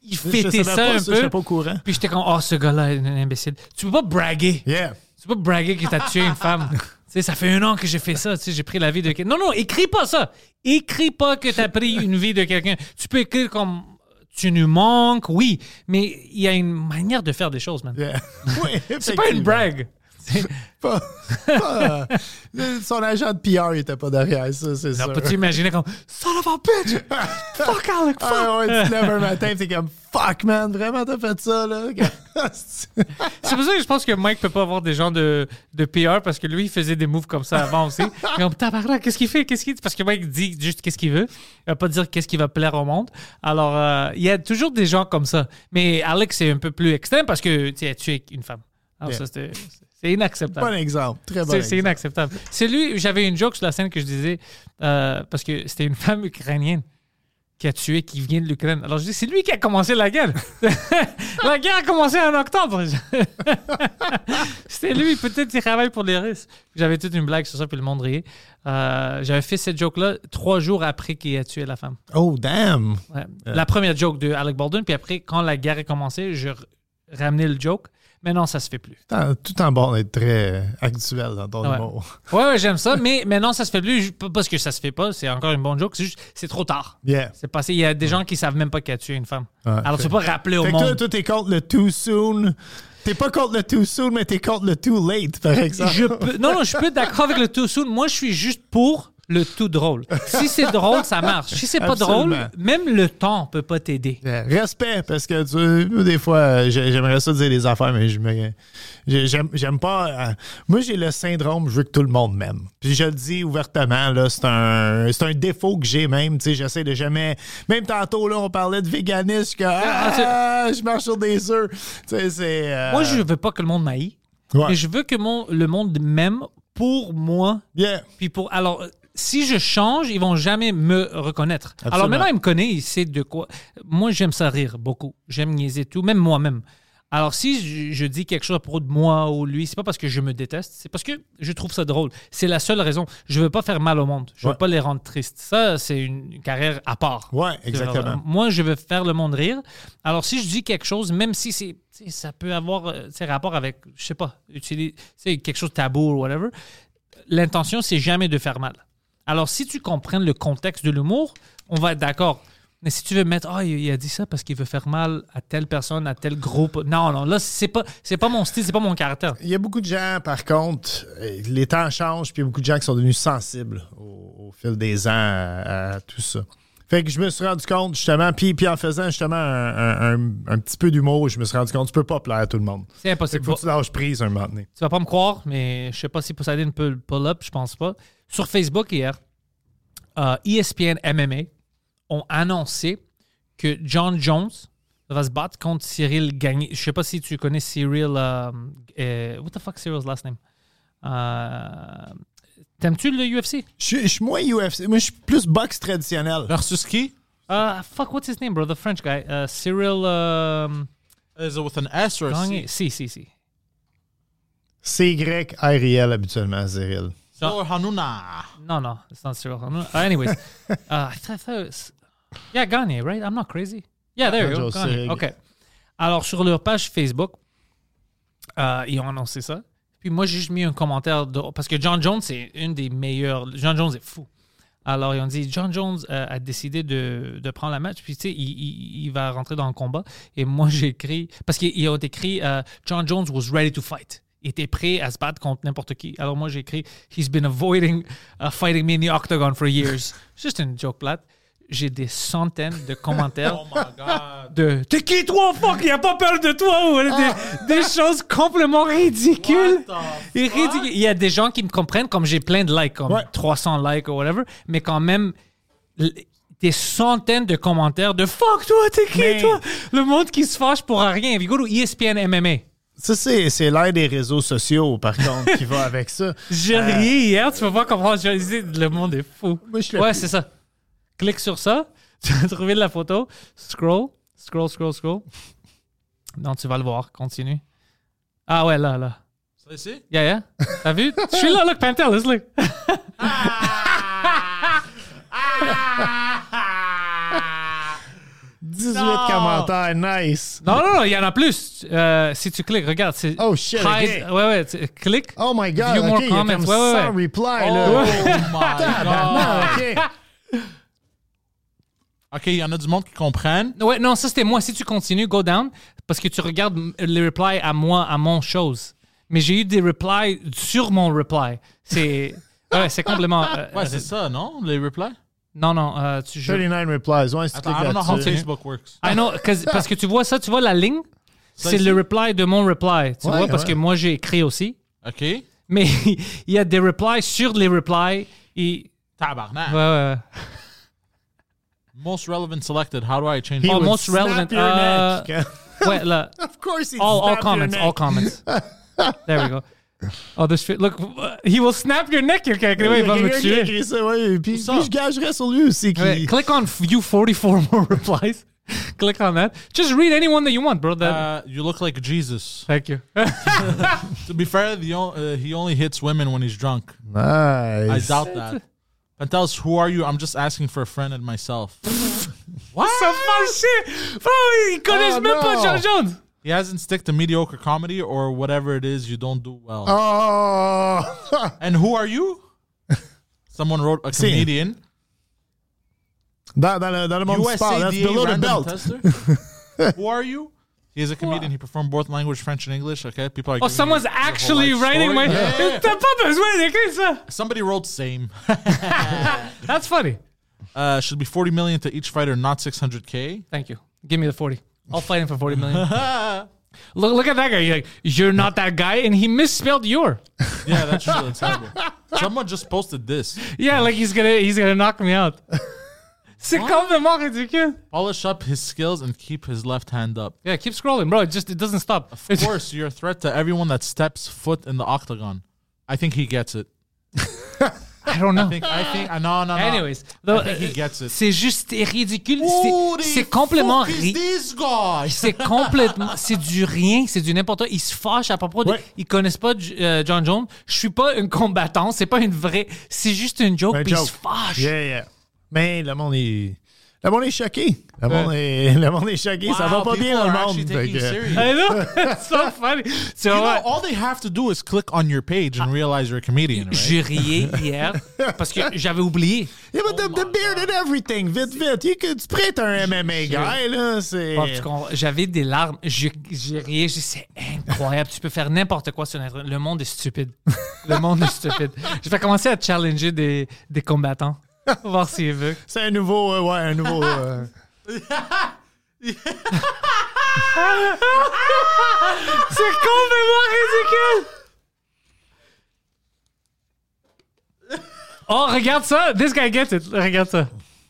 Il fêtait ça pas un ça, peu. pas au courant. Puis j'étais comme, oh, ce gars-là est un imbécile. Tu peux pas braguer. Yeah. Tu peux pas braguer que t'as tué une femme. tu sais, ça fait un an que j'ai fait ça. Tu sais, j'ai pris la vie de quelqu'un. Non, non, écris pas ça. Écris pas que t'as pris une vie de quelqu'un. Tu peux écrire comme tu nous manques, oui, mais il y a une manière de faire des choses, man. Yeah. Oui, C'est pas une brague. Pas- pas- euh, son agent de PR, il était pas derrière ça, c'est. Peux-tu imaginer comme Son of a bitch! Fuck Alec, fuck! Ah ouais, tu te lèves un matin, t'es comme fuck man, vraiment t'as fait ça là? C'est pour ça que je pense que Mike peut pas avoir des gens de, de PR parce que lui, il faisait des moves comme ça avant aussi. Comme, tabarnak, qu'est-ce qu'il fait? Qu'est-ce qu'il... Parce que Mike dit juste qu'est-ce qu'il veut. Il va pas dire qu'est-ce qui va plaire au monde. Alors, euh, il y a toujours des gens comme ça. Mais Alex, c'est un peu plus extrême parce que tu as tué une femme. Alors, Yeah. ça, c'était- c'est inacceptable. bon exemple, très bon. C'est- C'est inacceptable. C'est lui, j'avais une joke sur la scène que je disais, euh, parce que c'était une femme ukrainienne qui a tué, qui vient de l'Ukraine. Alors je dis, c'est lui qui a commencé la guerre. la guerre a commencé en octobre. c'était lui, peut-être qu'il travaille pour les Russes. J'avais toute une blague sur ça, puis le monde riait. Euh, j'avais fait cette joke-là trois jours après qu'il a tué la femme. Oh damn. Ouais. La première joke de Alec Baldwin, puis après, quand la guerre a commencé, je ramenais le joke. Mais non, ça se fait plus. Tout en bon d'être très actuel dans ton Ouais. humour. Ouais, ouais, j'aime ça, mais maintenant ça se fait plus. Pas parce que ça se fait pas, c'est encore une bonne joke. C'est juste, c'est trop tard. Yeah. C'est passé. Il y a des gens qui savent même pas qu'il a tué une femme. Ouais, Alors tu peux pas rappeler au Fait que toi, monde. toi, t'es contre le too soon. T'es pas contre le too soon, mais t'es contre le too late, par exemple. Je peux, non, non, je peux être d'accord avec le tout soon. Moi, je suis juste pour le tout drôle. Si c'est drôle, ça marche. Si c'est pas Absolument. drôle, même le temps peut pas t'aider. Yeah. Respect, parce que tu des fois, euh, j'ai- j'aimerais ça dire des affaires, mais je me- j'ai- j'aime pas. euh, moi, j'ai le syndrome, je veux que tout le monde m'aime. Puis je le dis ouvertement, là, c'est un, c'est un défaut que j'ai même. Tu sais, j'essaie de jamais. Même tantôt, là, on parlait de véganisme, je suis comme, ah, je marche sur des œufs. Tu sais, c'est. euh, Moi, je veux pas que le monde m'aille, ouais. mais je veux que mon, le monde m'aime pour moi Yeah. Puis pour alors euh, si je change, ils vont jamais me reconnaître. Alors maintenant, il me connaît, il sait de quoi. Moi, j'aime ça rire beaucoup. J'aime niaiser tout, même moi-même. Alors si je, je dis quelque chose à propos de moi ou lui, c'est pas parce que je me déteste, c'est parce que je trouve ça drôle. C'est la seule raison. Je veux pas faire mal au monde. Je veux Ouais. pas les rendre tristes. Ça, c'est une carrière à part. Ouais, exactement. Moi, je veux faire le monde rire. Alors, si je dis quelque chose, même si c'est, ça peut avoir euh, rapport avec, je sais pas, utiliser, c'est quelque chose de tabou ou whatever, l'intention, c'est jamais de faire mal. Alors, si tu comprends le contexte de l'humour, on va être d'accord. Mais si tu veux mettre, ah, il a dit ça parce qu'il veut faire mal à telle personne, à tel groupe. Non, non, là, c'est pas, c'est pas mon style, c'est pas mon caractère. Il y a beaucoup de gens, par contre, les temps changent, puis il y a beaucoup de gens qui sont devenus sensibles au, fil des ans à tout ça. Fait que je me suis rendu compte, justement, puis, puis en faisant justement un, un- petit peu d'humour, je me suis rendu compte que tu peux pas plaire à tout le monde. C'est impossible. qu'il faut que tu lâches prise un moment donné. Tu vas pas me croire, mais je sais pas si Poseidon peut le pull up, je pense pas. Sur Facebook hier, euh, ESPN MMA ont annoncé que John Jones va se battre contre Cyril Gagné. Je sais pas si tu connais Cyril. euh, euh, what the fuck Cyril's last name? Euh, T'aimes-tu le UFC? Je suis- je suis moins UFC, moi je suis plus boxe traditionnel. Versus qui? Uh, fuck, what's his name, bro? The French guy. Uh, Cyril um, Is it with an S or a Gagné. C? Si, si, si. C-Y-R-I-L habituellement, Cyril. Oh, Hanouna. No, no, it's not Cyril. Uh, anyways, uh, I thought, I thought it was, yeah, Gagne, right? I'm not crazy. Yeah, there you go. Joe Gagne. Cyril. OK. Alors, sur leur page Facebook, euh, ils ont annoncé ça. Puis moi, j'ai juste mis un commentaire de- parce que John Jones, c'est une des meilleures. John Jones est fou. Alors, ils ont dit John Jones euh, a décidé de, de prendre la match, puis tu sais, il, il- il va rentrer dans le combat. Et moi, j'ai écrit, parce qu'ils ont écrit euh, John Jones was ready to fight. Il était prêt à se battre contre n'importe qui. Alors, moi, j'ai écrit He's been avoiding uh, fighting me in the octagon for years. Juste une joke plate. J'ai des centaines de commentaires Oh my God. de T'es qui toi, fuck, il a pas peur de toi ou des, des choses complètement ridicules. Il y a des gens qui me comprennent comme j'ai plein de likes, comme Ouais. 300 likes ou whatever, mais quand même des centaines de commentaires de fuck toi, t'es qui Mais- toi? Le monde qui se fâche pour rien. You go to ESPN MMA. Ça, c'est c'est l'ère des réseaux sociaux, par contre, qui va avec ça. J'ai Euh, ri hier, tu vas voir comment je disais, le monde est fou. Moi, je Ouais, c'est ça. Clique sur ça, tu vas trouver la photo, scroll, scroll, scroll, scroll. Non, tu vas le voir, continue. Ah ouais, là, là. Ça ici? Yeah, yeah. T'as vu? Je suis là, look, Pantel, let's look. 18 Non. commentaires, nice. Non, non, non, il y en a plus. Euh, si tu cliques, regarde. c'est- Oh, shit, Hide- ok. Ouais, ouais, tu- clique. Oh my god, View ok, more il y a comments. comme Ouais, ouais, 100 ouais. replies, Oh là. my God. Ah, ok. OK, il y en a du monde qui comprennent. Ouais, non, ça c'était moi. Si tu continues, go down, parce que tu regardes les replies à moi, à mon chose. mais j'ai eu des replies sur mon reply. C'est ouais, c'est complètement. euh, Ouais, c'est ça, non? Les replies? non, non. euh, tu, je- 39 replies. Ouais, si tu Attends, I don't know how là-dessus. Facebook works. I know, 'cause- parce que tu vois ça, tu vois la ligne, Ça c'est ici? le reply de mon reply. Tu Ouais, vois, parce ouais. que moi j'ai écrit aussi. OK. Mais il y a des replies sur les replies. Et... Tabarnak. Ouais, ouais, ouais. Most relevant selected. How do I change He Oh, would most snap relevant, your uh, neck. Ouais, là. of course he'd All, all snap your comments, neck. all comments. There we go. Oh, this fit. Look, he will snap your neck, your quelqu'un. Il y Il a va me quelqu'un qui a tuer. écrit ça, ouais. Puis, ça? puis je gagerais sur lui aussi. Qui... Ouais, click on view 44 more replies. click on that. Just read any one that you want, bro. That, Uh, you look like Jesus. Thank you. To be fair, the on, uh, he only hits women when he's drunk. I Nice. doubt that. Pantelis, who are you? I'm just asking for a friend and myself. what? Ça passe shit. Bro, ils connaissent Oh, même no. John Jones. He hasn't stick to mediocre comedy or whatever it is you don't do well. Oh! And who are you? Someone wrote a Si. comedian. dans, dans, le, dans le monde du sport, that's below the belt. who are you? He is a comedian. He performed both language, French and English. Okay, people are. Oh, someone's you the whole actually writing story. my. Yeah, yeah, yeah. T'as pas besoin d'écrire. Somebody wrote same. That's funny. Uh, should be 40 million to each fighter, not 600k. Thank you. Give me the 40. I'll fight him for 40 million. look, look at that guy. You're like, you're not that guy. And he misspelled your. Yeah, that's true. That's terrible. Someone just posted this. Yeah, like he's gonna he's gonna knock me out. C'est complètement ridicule. Polish up his skills and keep his left hand up. Yeah, keep scrolling, bro. It just it doesn't stop. Of course, you're a threat to everyone that steps foot in the octagon. I think he gets it. I don't know. I think. I think. Uh, no, no, no. Anyways, I though, think he gets it. c'est juste ridicule. C'est- C'est complètement ri- this guy? C'est complètement, c'est du rien, c'est du n'importe quoi. Ils se fâchent à propos de, Ouais. ils connaissent pas euh, John Jones. Je suis pas une combattante, c'est pas une vraie, c'est juste une joke, Un puis ils joke. se fâchent. Yeah, yeah. Mais le monde est. Le monde est choqué. Le monde est, le monde est choqué. ça va pas bien dans le monde. que-. I know, it's so funny. Tu You know, all they have to do is click on your page and realize you're a comedian, right? je riais hier parce que j'avais oublié. Yeah, but the, the beard and everything, vite, vite. You could, tu prêtes un MMA guy, là. C'est. J'avais des larmes, je, je riais, je dis c'est incroyable, tu peux faire n'importe quoi sur Internet. Le monde est stupide. Le monde est stupide. Je vais commencer à challenger des, des combattants. Voir s'ils veulent. C'est un nouveau. euh, ouais, un nouveau. euh, C'est complètement ridicule! Oh, regarde ça! This guy gets it. Regarde ça.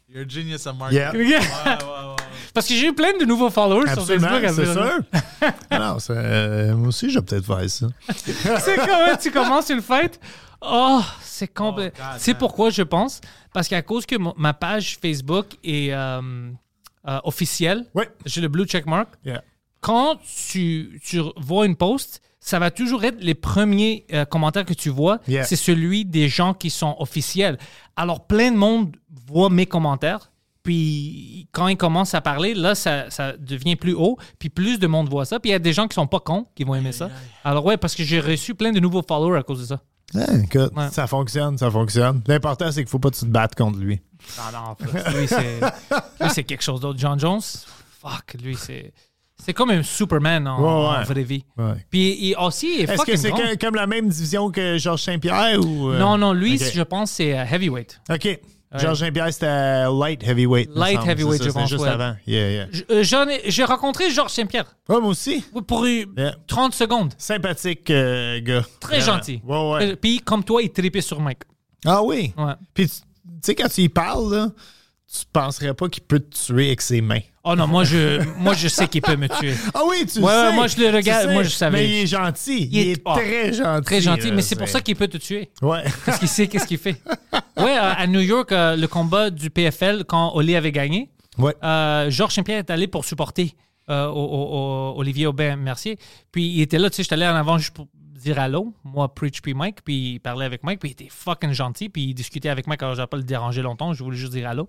You're a genius at marketing. Yeah. Regarde. Parce que j'ai eu plein de nouveaux followers Absolument, sur Facebook. c'est sûr. Ah non, euh, moi aussi, je vais peut-être faire ça. C'est comment tu commences une fight? Oh, c'est complet. Oh, God c'est pourquoi je pense. Parce qu'à cause que ma page Facebook est euh, euh, officielle, j'ai le blue check mark. Yeah. Quand tu, tu vois une post, ça va toujours être les premiers euh, commentaires que tu vois. Yeah. C'est celui des gens qui sont officiels. Alors, plein de monde voit mes commentaires. Puis, quand ils commencent à parler, là, ça, ça devient plus haut. Puis, plus de monde voit ça. Puis, il y a des gens qui sont pas cons qui vont aimer ça. Alors, ouais, parce que j'ai reçu plein de nouveaux followers à cause de ça. Ah, écoute, Ouais. ça fonctionne, ça fonctionne. L'important, c'est qu'il faut pas que tu te battes contre lui. Non, non, lui, c'est, lui, c'est quelque chose d'autre. John Jones, fuck, lui, c'est, c'est comme un Superman en, Ouais, ouais. en vraie vie. Ouais. Puis, il aussi, est Est-ce que c'est comme la même division que Georges Saint-Pierre ou. euh? Non, non, lui, je pense, c'est euh, heavyweight. OK. Georges Saint-Pierre, c'était light heavyweight. Light heavyweight, ça, je pense, juste ouais. avant. Yeah, yeah. Je- euh, j'ai rencontré Georges Saint-Pierre Ouais, moi aussi. pour euh, Yeah. 30 secondes. Sympathique euh, gars. Très Vraiment. gentil. Ouais, ouais. Puis, comme toi, il tripait sur Mike. Ah oui. Ouais. Puis, tu tu sais, quand tu y parles, là, tu penserais pas qu'il peut te tuer avec ses mains. Oh non, moi, je, moi, je sais qu'il peut me tuer. Ah oui, tu Ouais, sais. ouais, moi, je le Tu regarde, sais. moi, je savais. Mais il est gentil. Il, Il est- oh, très gentil. Très gentil, là, mais c'est pour ça qu'il peut te tuer. Ouais. Parce qu'il sait qu'est-ce qu'il fait. Ouais, euh, à New York, euh, le combat du PFL, quand Oli avait gagné, Ouais. euh, Georges Saint-Pierre est allé pour supporter euh, au- au- au- Olivier Aubin-Mercier. Puis il était là, tu sais, j'étais allé en avant juste pour dire allô, moi, Preach, puis Mike, puis il parlait avec Mike, puis il était fucking gentil, puis il discutait avec Mike, alors j'ai pas le déranger longtemps, je voulais juste dire allô.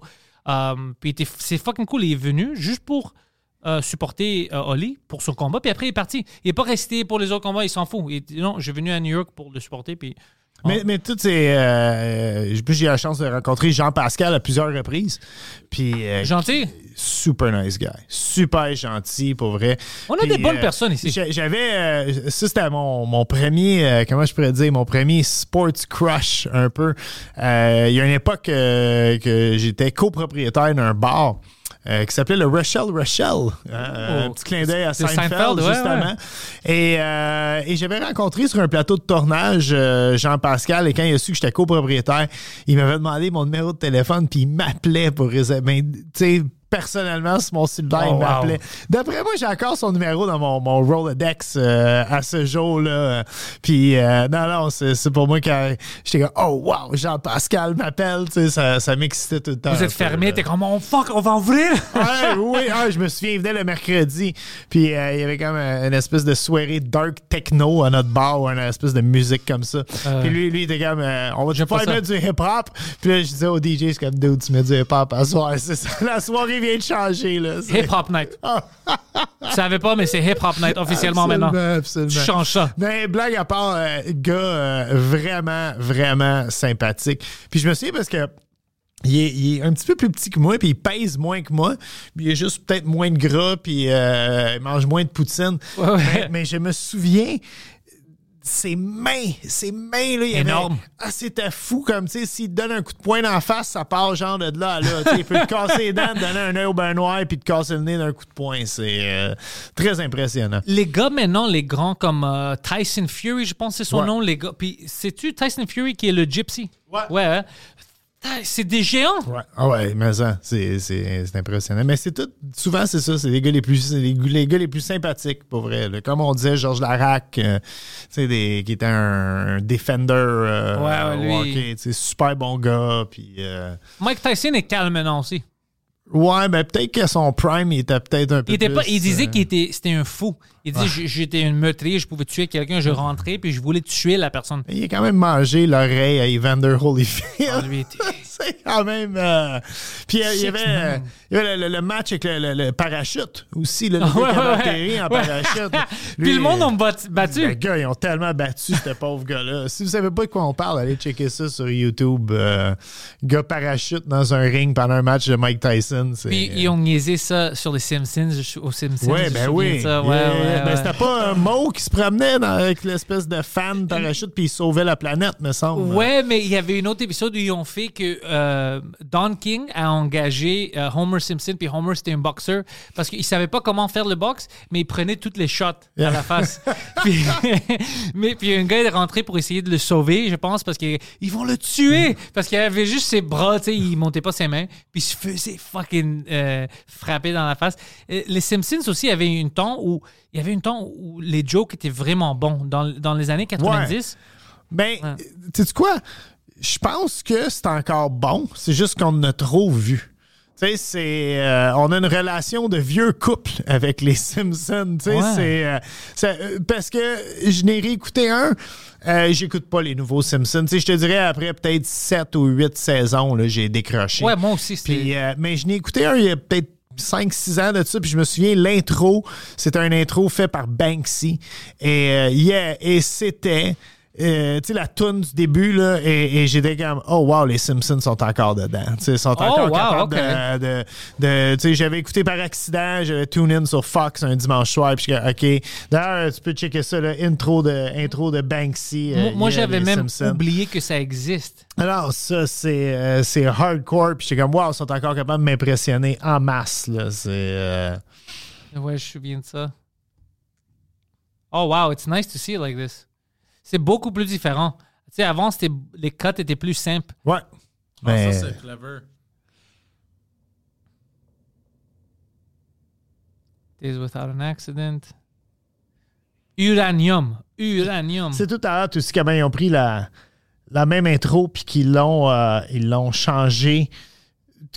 Euh, puis c'est fucking cool, il est venu juste pour euh, supporter euh, Oli pour son combat, puis après il est parti. Il est pas resté pour les autres combats, il s'en fout. Il non, je venu à New York pour le supporter, puis Mais, mais tout c'est. Euh, puis j'ai eu la chance de rencontrer Jean-Pascal à plusieurs reprises. Puis. euh, Gentil. super nice guy. Super gentil, pour vrai. On a Puis, des bonnes euh, personnes ici. j'a- J'avais. euh, ça, c'était mon, mon premier. euh, comment je pourrais dire Mon premier sports crush, un peu. Euh, Il y a une époque euh, que j'étais copropriétaire d'un bar. Euh, qui s'appelait le Rochelle Rochelle. Euh, un petit clin d'œil à Oh, Seinfeld, Seinfeld, ouais, justement. ouais. Et, euh, et j'avais rencontré sur un plateau de tournage euh, Jean-Pascal et quand il a su que j'étais copropriétaire, il m'avait demandé mon numéro de téléphone puis il m'appelait pour réserver. Ben, tu sais, personnellement, sur mon cellulaire, Oh, il m'appelait. wow. D'après moi, j'ai encore son numéro dans mon, mon Rolodex euh, à ce jour-là. Puis, euh, non, non, c'est pour moi que j'étais comme, oh, wow, Jean-Pascal m'appelle. Tu sais, ça, ça m'excitait tout le temps. Vous êtes fermé, là. t'es comme, oh fuck, on va ouvrir. Ouais, oui, ah, je me souviens, il venait le mercredi. Puis euh, il y avait comme euh, une espèce de soirée dark techno à notre bar ou une espèce de musique comme ça. Euh. Puis lui, lui, il était comme, euh, on va te faire mettre du hip-hop? Puis là, je disais au DJ, c'est comme, dude, tu mets du hip-hop à soir. C'est ça, la soirée vient de changer, là. Hip Hop Night. Tu savais pas, mais c'est Hip Hop Night officiellement maintenant. Absolument, Tu changes ça. Mais blague à part, euh, gars euh, vraiment, vraiment sympathique. Puis je me souviens parce que il est, il est un petit peu plus petit que moi, puis il pèse moins que moi. Puis il est juste peut-être moins de gras, puis euh, il mange moins de poutine. Ouais, ouais. Mais, mais je me souviens, ses mains, ses mains, là, il avait- Énorme. Ah, c'était fou, comme, tu sais, s'il te donne un coup de poing en face, ça part genre de là à là. Il peut te casser les dents, te donner un œil au bain noir, puis te casser le nez d'un coup de poing. C'est euh, très impressionnant. Les gars maintenant, les grands comme euh, Tyson Fury, je pense que c'est son Ouais. nom, les gars. Puis sais-tu Tyson Fury qui est le gypsy? Ouais. Ouais. hein? C'est des géants. Ouais. Ah ouais, mais ça, c'est, c'est, c'est impressionnant. Mais c'est tout, souvent, c'est ça, c'est les gars les plus, c'est les, les gars les plus sympathiques, pour vrai. là. Comme on disait, Georges Larac, euh, tu sais, des- qui était un, un defender euh, Ouais, lui. hockey, super bon gars, puis... euh, Mike Tyson est calme maintenant aussi. Ouais, ben peut-être que son prime, il était peut-être un peu Il, était pas, plus, il disait euh, qu'il était, c'était un fou. Il disait j- j'étais une meurtrier, je pouvais tuer quelqu'un, je rentrais, puis je voulais tuer la personne. Il a quand même mangé l'oreille à Evander Holyfield. Ah, lui c'est quand même. euh, Puis euh, il y Six avait, man. euh, il y avait le, match avec le, le- le parachute aussi, le, Ah, ouais, ouais, atterri en parachute. Puis le monde euh, a bat- Les battu. gars, ils ont tellement battu ce pauvre gars-là. Si vous savez pas de quoi on parle, allez checker ça sur YouTube. euh, gars parachute dans un ring pendant un match de Mike Tyson. Puis ils ont niaisé ça sur les Simpsons, je- aux Simpsons. Ouais, ben oui. de ça. Ouais, Yeah. ouais, Ben, c'était pas un mot qui se promenait dans- avec l'espèce de fan parachute puis il sauvait la planète, me semble. Ouais, mais il y avait une autre épisode où ils ont fait que euh, Don King a engagé euh, Homer Simpson, puis Homer c'était un boxeur, parce qu'il savait pas comment faire le box, mais il prenait toutes les shots à la face. puis, mais puis un gars est rentré pour essayer de le sauver, je pense, parce qu'ils vont le tuer, parce qu'il avait juste ses bras, tu sais, il montait pas ses mains, puis il se faisait fucking euh, frapper dans la face. Les Simpsons aussi avaient un temps où il y avait un temps où les jokes étaient vraiment bons dans, dans les années 90. Ben, Ouais. tu sais quoi? Je pense que c'est encore bon. C'est juste qu'on en a trop vu. Tu sais, c'est. euh, on a une relation de vieux couple avec les Simpsons. Tu sais, Ouais. c'est. euh, euh, parce que je n'ai réécouté un. euh, J'écoute pas les nouveaux Simpsons. Tu sais, je te dirais, après peut-être 7 ou 8 saisons, j'ai décroché. Ouais, moi aussi, c'était... Mais je n'ai écouté un il y a peut-être 5-6 ans de ça, puis je me souviens, l'intro, c'était un intro fait par Banksy. Et, yeah, et c'était, euh, tu sais, la toune du début, là, et, et j'étais comme, oh wow, les Simpsons sont encore dedans. Tu sais, ils sont encore Oh, wow, capables de, de, de- tu sais, j'avais écouté par accident, j'avais tune in sur Fox un dimanche soir, puis OK. D'ailleurs, tu peux checker ça, là, intro de, intro de Banksy. euh, Moi, j'avais même Simpsons. oublié que ça existe. Alors, ça, c'est euh, c'est hardcore. Puis j'étais comme, wow, ils sont encore capables de m'impressionner en masse. Là. C'est. Ouais, je me souviens de ça. Oh, wow, it's nice to see it like this. C'est beaucoup plus différent. Tu sais, avant, c'était les cuts étaient plus simples. Ouais. Ah, Mais- ça, c'est clever. Days without an accident. Uranium. Uranium. C'est tout à l'heure, tout ce comment ils ont pris la, la même intro, puis qu'ils l'ont euh, ils l'ont changé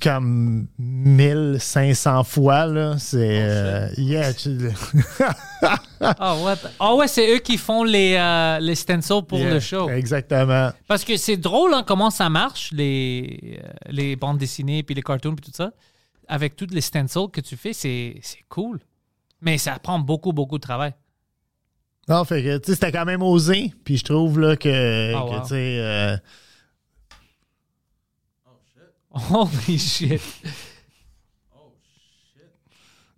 comme 1500 fois. là. C'est. euh, yeah, tu- Ah, what the- Ah ouais, c'est eux qui font les, euh, les stencils pour yeah, le show. Exactement. Parce que c'est drôle hein, comment ça marche, les, euh, les bandes dessinées, puis les cartoons, puis tout ça. Avec toutes les stencils que tu fais, c'est c'est cool. Mais ça prend beaucoup, beaucoup de travail. Non, fait que, tu sais, c'était quand même osé. Puis je trouve, là, que, Ah, que, wow. tu sais, euh, Holy shit.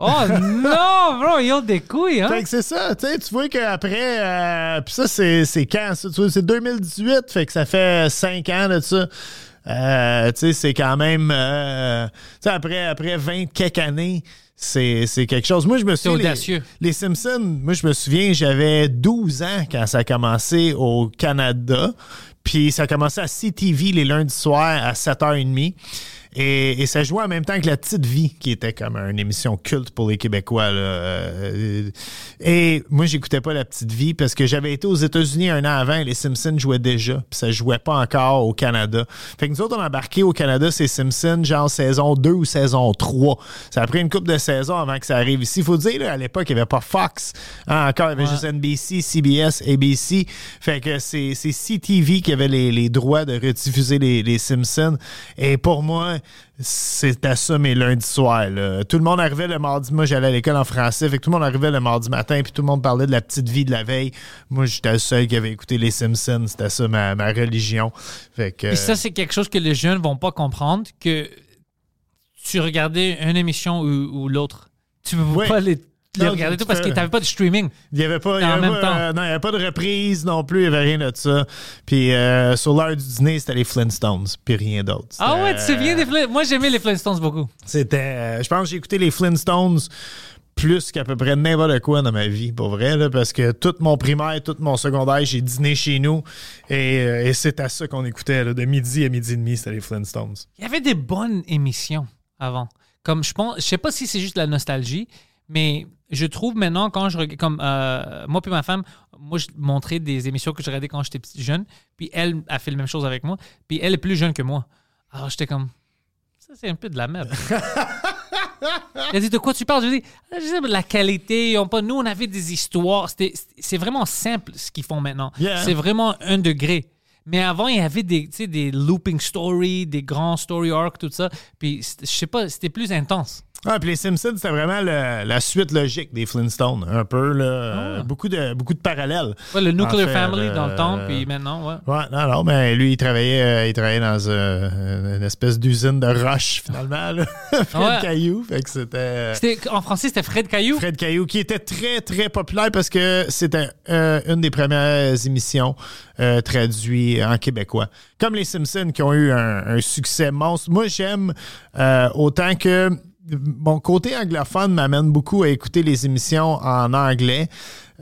Oh non, bro, ils ont des couilles, hein? Fait que c'est ça, tu sais, tu vois qu'après, euh, puis ça, c'est, c'est quand, ça? Tu vois, c'est 2018, fait que ça fait 5 ans de ça. Euh, tu sais, c'est quand même, euh, tu sais, après, après 20 quelques années, c'est, c'est quelque chose. Moi, je me souviens. les-. Les, Simpsons, moi, je me souviens, j'avais 12 ans quand ça a commencé au Canada. Puis ça a commencé à CTV les lundis soirs à 7h30. Et, et ça jouait en même temps que La Petite Vie, qui était comme une émission culte pour les Québécois. là. Euh, Et moi, j'écoutais pas La Petite Vie parce que j'avais été aux États-Unis un an avant et les Simpsons jouaient déjà. Puis ça jouait pas encore au Canada. Fait que nous autres, on a embarqué au Canada, c'est Simpsons, genre saison 2 ou saison 3. Ça a pris une couple de saisons avant que ça arrive ici. Faut dire, là, à l'époque, il n'y avait pas Fox. hein, encore, il y avait Ouais. juste NBC, CBS, ABC. Fait que c'est c'est CTV qui avait les, les droits de rediffuser les, les Simpsons. Et pour moi, c'était ça mes lundis soirs. là. Tout le monde arrivait le mardi. Moi, j'allais à l'école en français. Fait que tout le monde arrivait le mardi matin. Puis tout le monde parlait de la petite vie de la veille. Moi, j'étais le seul qui avait écouté les Simpsons. C'était ça ma, ma religion. Fait que. Puis ça, c'est quelque chose que les jeunes vont pas comprendre, que tu regardais une émission ou, ou l'autre. Tu peux Oui. pas les, Non, tu tout parce que tu n'avais pas de streaming. Il n'y avait pas, il y avait même pas, temps. euh, non, il y avait pas de reprise non plus, il n'y avait rien de ça. Puis euh, sur l'heure du dîner, c'était les Flintstones, puis rien d'autre. Ah ouais, tu sais bien euh, des Flintstones. Moi, j'aimais les Flintstones beaucoup. C'était, euh, je pense que j'ai écouté les Flintstones plus qu'à peu près n'importe quoi dans ma vie, pour vrai, là, parce que tout mon primaire, tout mon secondaire, j'ai dîné chez nous et, euh, et c'est à ça qu'on écoutait, là, de midi à midi et demi, c'était les Flintstones. Il y avait des bonnes émissions avant. Comme je pense, je sais pas si c'est juste la nostalgie, mais je trouve maintenant quand je regarde, comme euh, moi puis ma femme, moi je montrais des émissions que je regardais quand j'étais jeune, puis elle a fait la même chose avec moi, puis elle est plus jeune que moi. Alors j'étais comme ça c'est un peu de la merde. Elle a dit de quoi tu parles? Je dis je sais la qualité, on pas nous on avait des histoires, C'était- c'est vraiment simple ce qu'ils font maintenant. Yeah. C'est vraiment un degré. Mais avant, il y avait des, des looping stories, des grands story arcs, tout ça. Puis, je sais pas, c'était plus intense. Ah, puis les Simpsons, c'était vraiment le- la suite logique des Flintstones, un peu, là. euh, beaucoup, de, beaucoup de parallèles. Ouais, le Nuclear En fait, Family dans le euh, temps, puis maintenant, ouais. Ouais, non, non, mais lui, il travaillait, euh, il travaillait dans euh, une espèce d'usine de roche, finalement, là. Fred Ouais. Caillou, fait que c'était... euh, C'était, en français, c'était Fred Caillou? Fred Caillou, qui était très, très populaire parce que c'était euh, une des premières émissions euh, traduites en québécois. Comme les Simpsons qui ont eu un, un succès monstre. Moi, j'aime euh, autant que mon côté anglophone m'amène beaucoup à écouter les émissions en anglais.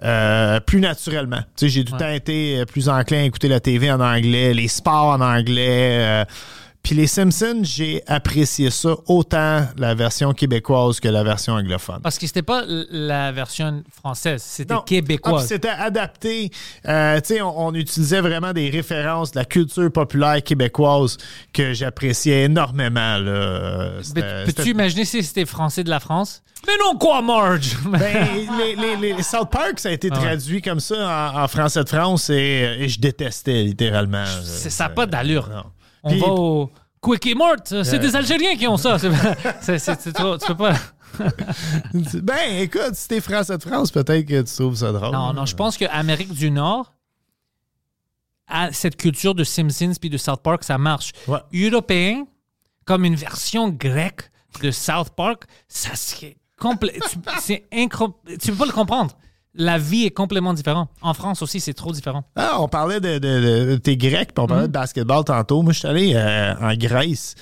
euh, plus naturellement. Tu sais, j'ai tout le temps été plus enclin à écouter la TV en anglais, les sports en anglais. euh, puis les Simpsons, j'ai apprécié ça autant la version québécoise que la version anglophone. Parce que c'était pas la version française, c'était Non. Ah, québécois. puis c'était adapté. Euh, tu sais, on, on utilisait vraiment des références de la culture populaire québécoise que j'appréciais énormément. Euh, Peux-tu imaginer si c'était français de la France? Mais non, quoi, Marge? Ben, les, les- les South Park, ça a été Ah ouais. traduit comme ça en, en français de France et, et je détestais littéralement. Ça a pas d'allure. On Puis- va au Quick et Mort. C'est des Algériens qui ont ça. C'est- trop- tu peux pas. Ben, écoute, si t'es français de France, peut-être que tu trouves ça drôle. Non, non, je pense qu'Amérique du Nord a cette culture de Simpsons puis de South Park, ça marche. Ouais. Européen, comme une version grecque de South Park, ça complet. tu- C'est incro... Tu peux pas le comprendre. La vie est complètement différente. En France aussi, c'est trop différent. Ah, on parlait de, de, de- t'es grec, puis on parlait Mhm. de basketball tantôt. Moi, je suis allé euh, en Grèce.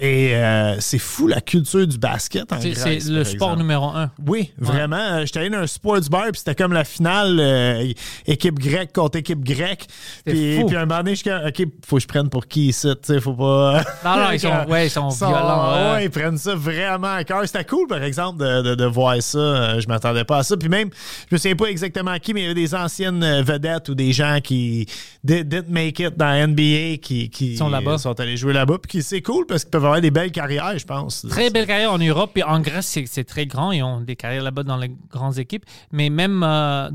Et euh, c'est fou la culture du basket en C'est Grèce. c'est le sport exemple. numéro un. Oui, vraiment. Euh, J'étais allé dans un sports bar, puis c'était comme la finale euh, équipe grecque contre équipe grecque. Puis, fou. puis un moment donné, je OK, faut que je prenne pour qui ici, tu sais, faut pas... Non, non, ils sont, ouais, ils sont violents. ouais. ouais, ils prennent ça vraiment à cœur. C'était cool, par exemple, de, de, de voir ça. Je m'attendais pas à ça. Puis même, je me souviens pas exactement qui, mais il y avait des anciennes vedettes ou des gens qui did- didn't make it dans NBA qui, qui Sont là-bas. sont allés jouer là-bas. Puis c'est cool parce qu'ils peuvent avoir des belles carrières, je pense. Très belle carrière en Europe. Puis en Grèce, c'est- très grand. Ils ont des carrières là-bas dans les grandes équipes. Mais même euh,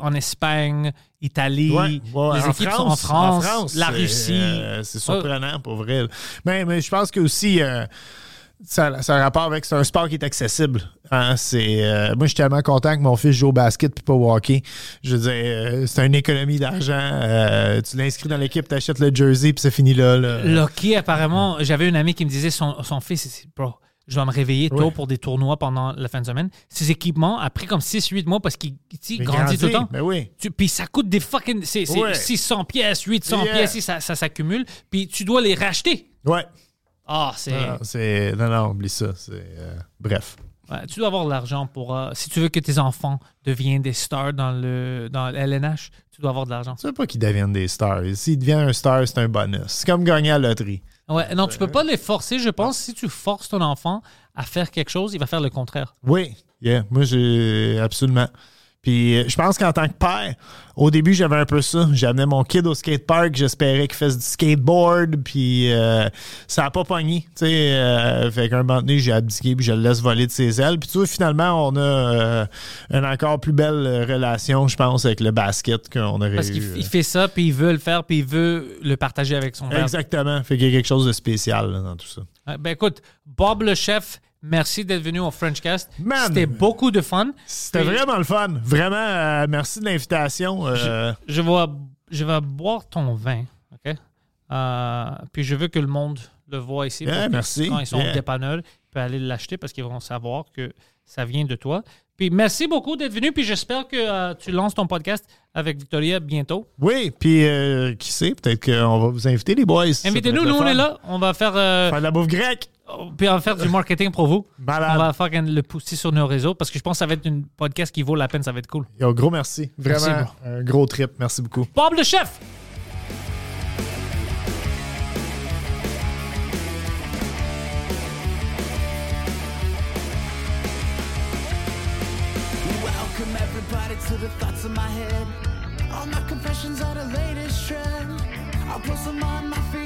en Espagne, Italie, Ouais, ouais, les en équipes sont en France, la Russie. euh, c'est surprenant, pour vrai. Mais, mais je pense que aussi, euh, ça, ça a rapport avec c'est un sport qui est accessible. Hein, c'est, euh, moi, je suis tellement content que mon fils joue au basket puis pas au hockey. Je veux dire, euh, c'est une économie d'argent. Euh, tu l'inscris dans l'équipe, tu achètes le jersey puis c'est fini là. là. Le hockey, apparemment, j'avais une amie qui me disait son, son fils, bro, je dois me réveiller tôt Ouais. pour des tournois pendant la fin de semaine. Ses équipements a pris comme 6-8 mois parce qu'il grandit tout le temps. Ben oui. Puis ça coûte des fucking. C'est c'est Ouais. 600 pièces, 800 Yeah. pièces, ça, ça s'accumule. Puis tu dois les racheter. Ouais. Ah, c'est. Non, c'est, non, non, oublie ça. C'est, euh, bref. Ouais, tu dois avoir de l'argent pour. euh, si tu veux que tes enfants deviennent des stars dans le dans le LNH, tu dois avoir de l'argent. Tu veux pas qu'ils deviennent des stars. S'ils deviennent un star, c'est un bonus. C'est comme gagner à la loterie. Ouais, non, tu peux pas les forcer, je pense. Si tu forces ton enfant à faire quelque chose, il va faire le contraire. Oui, yeah, moi j'ai absolument. Puis euh, je pense qu'en tant que père, au début j'avais un peu ça. J'amenais mon kid au skatepark, j'espérais qu'il fasse du skateboard, puis euh, ça a pas pogné. Tu sais, euh, fait qu'un moment donné j'ai abdiqué, puis je le laisse voler de ses ailes. Puis tu vois, finalement on a euh, une encore plus belle relation, je pense, avec le basket qu'on aurait Parce qu'il il fait ça, puis il veut le faire, puis il veut le partager avec son père. Exactement. Fait qu'il y a quelque chose de spécial là, dans tout ça. Ouais, Ben écoute, Bob le chef, merci d'être venu au Frenchcast. C'était beaucoup de fun. C'était Puis vraiment le fun. Vraiment, euh, merci de l'invitation. Euh, Je vais, je vais boire ton vin, OK? Euh, puis je veux que le monde le voit ici. Yeah, que merci. Quand ils sont Yeah. dépanneurs, ils peuvent aller l'acheter parce qu'ils vont savoir que ça vient de toi. Puis merci beaucoup d'être venu. Puis j'espère que euh, tu lances ton podcast avec Victoria bientôt. Oui, puis euh, qui sait, peut-être qu'on va vous inviter, les boys. Invitez-nous, nous on est là. On va faire, euh, Faire de la bouffe grecque. Puis on va faire du marketing pour vous. Malade. On va faire le pousser sur nos réseaux parce que je pense que ça va être une podcast qui vaut la peine. Ça va être cool. Yo, gros merci. Vraiment, Merci, un gros trip. Merci beaucoup. Bob le chef! Welcome everybody to the thoughts in my head. All my confessions are the latest trend. I'll post them on my feed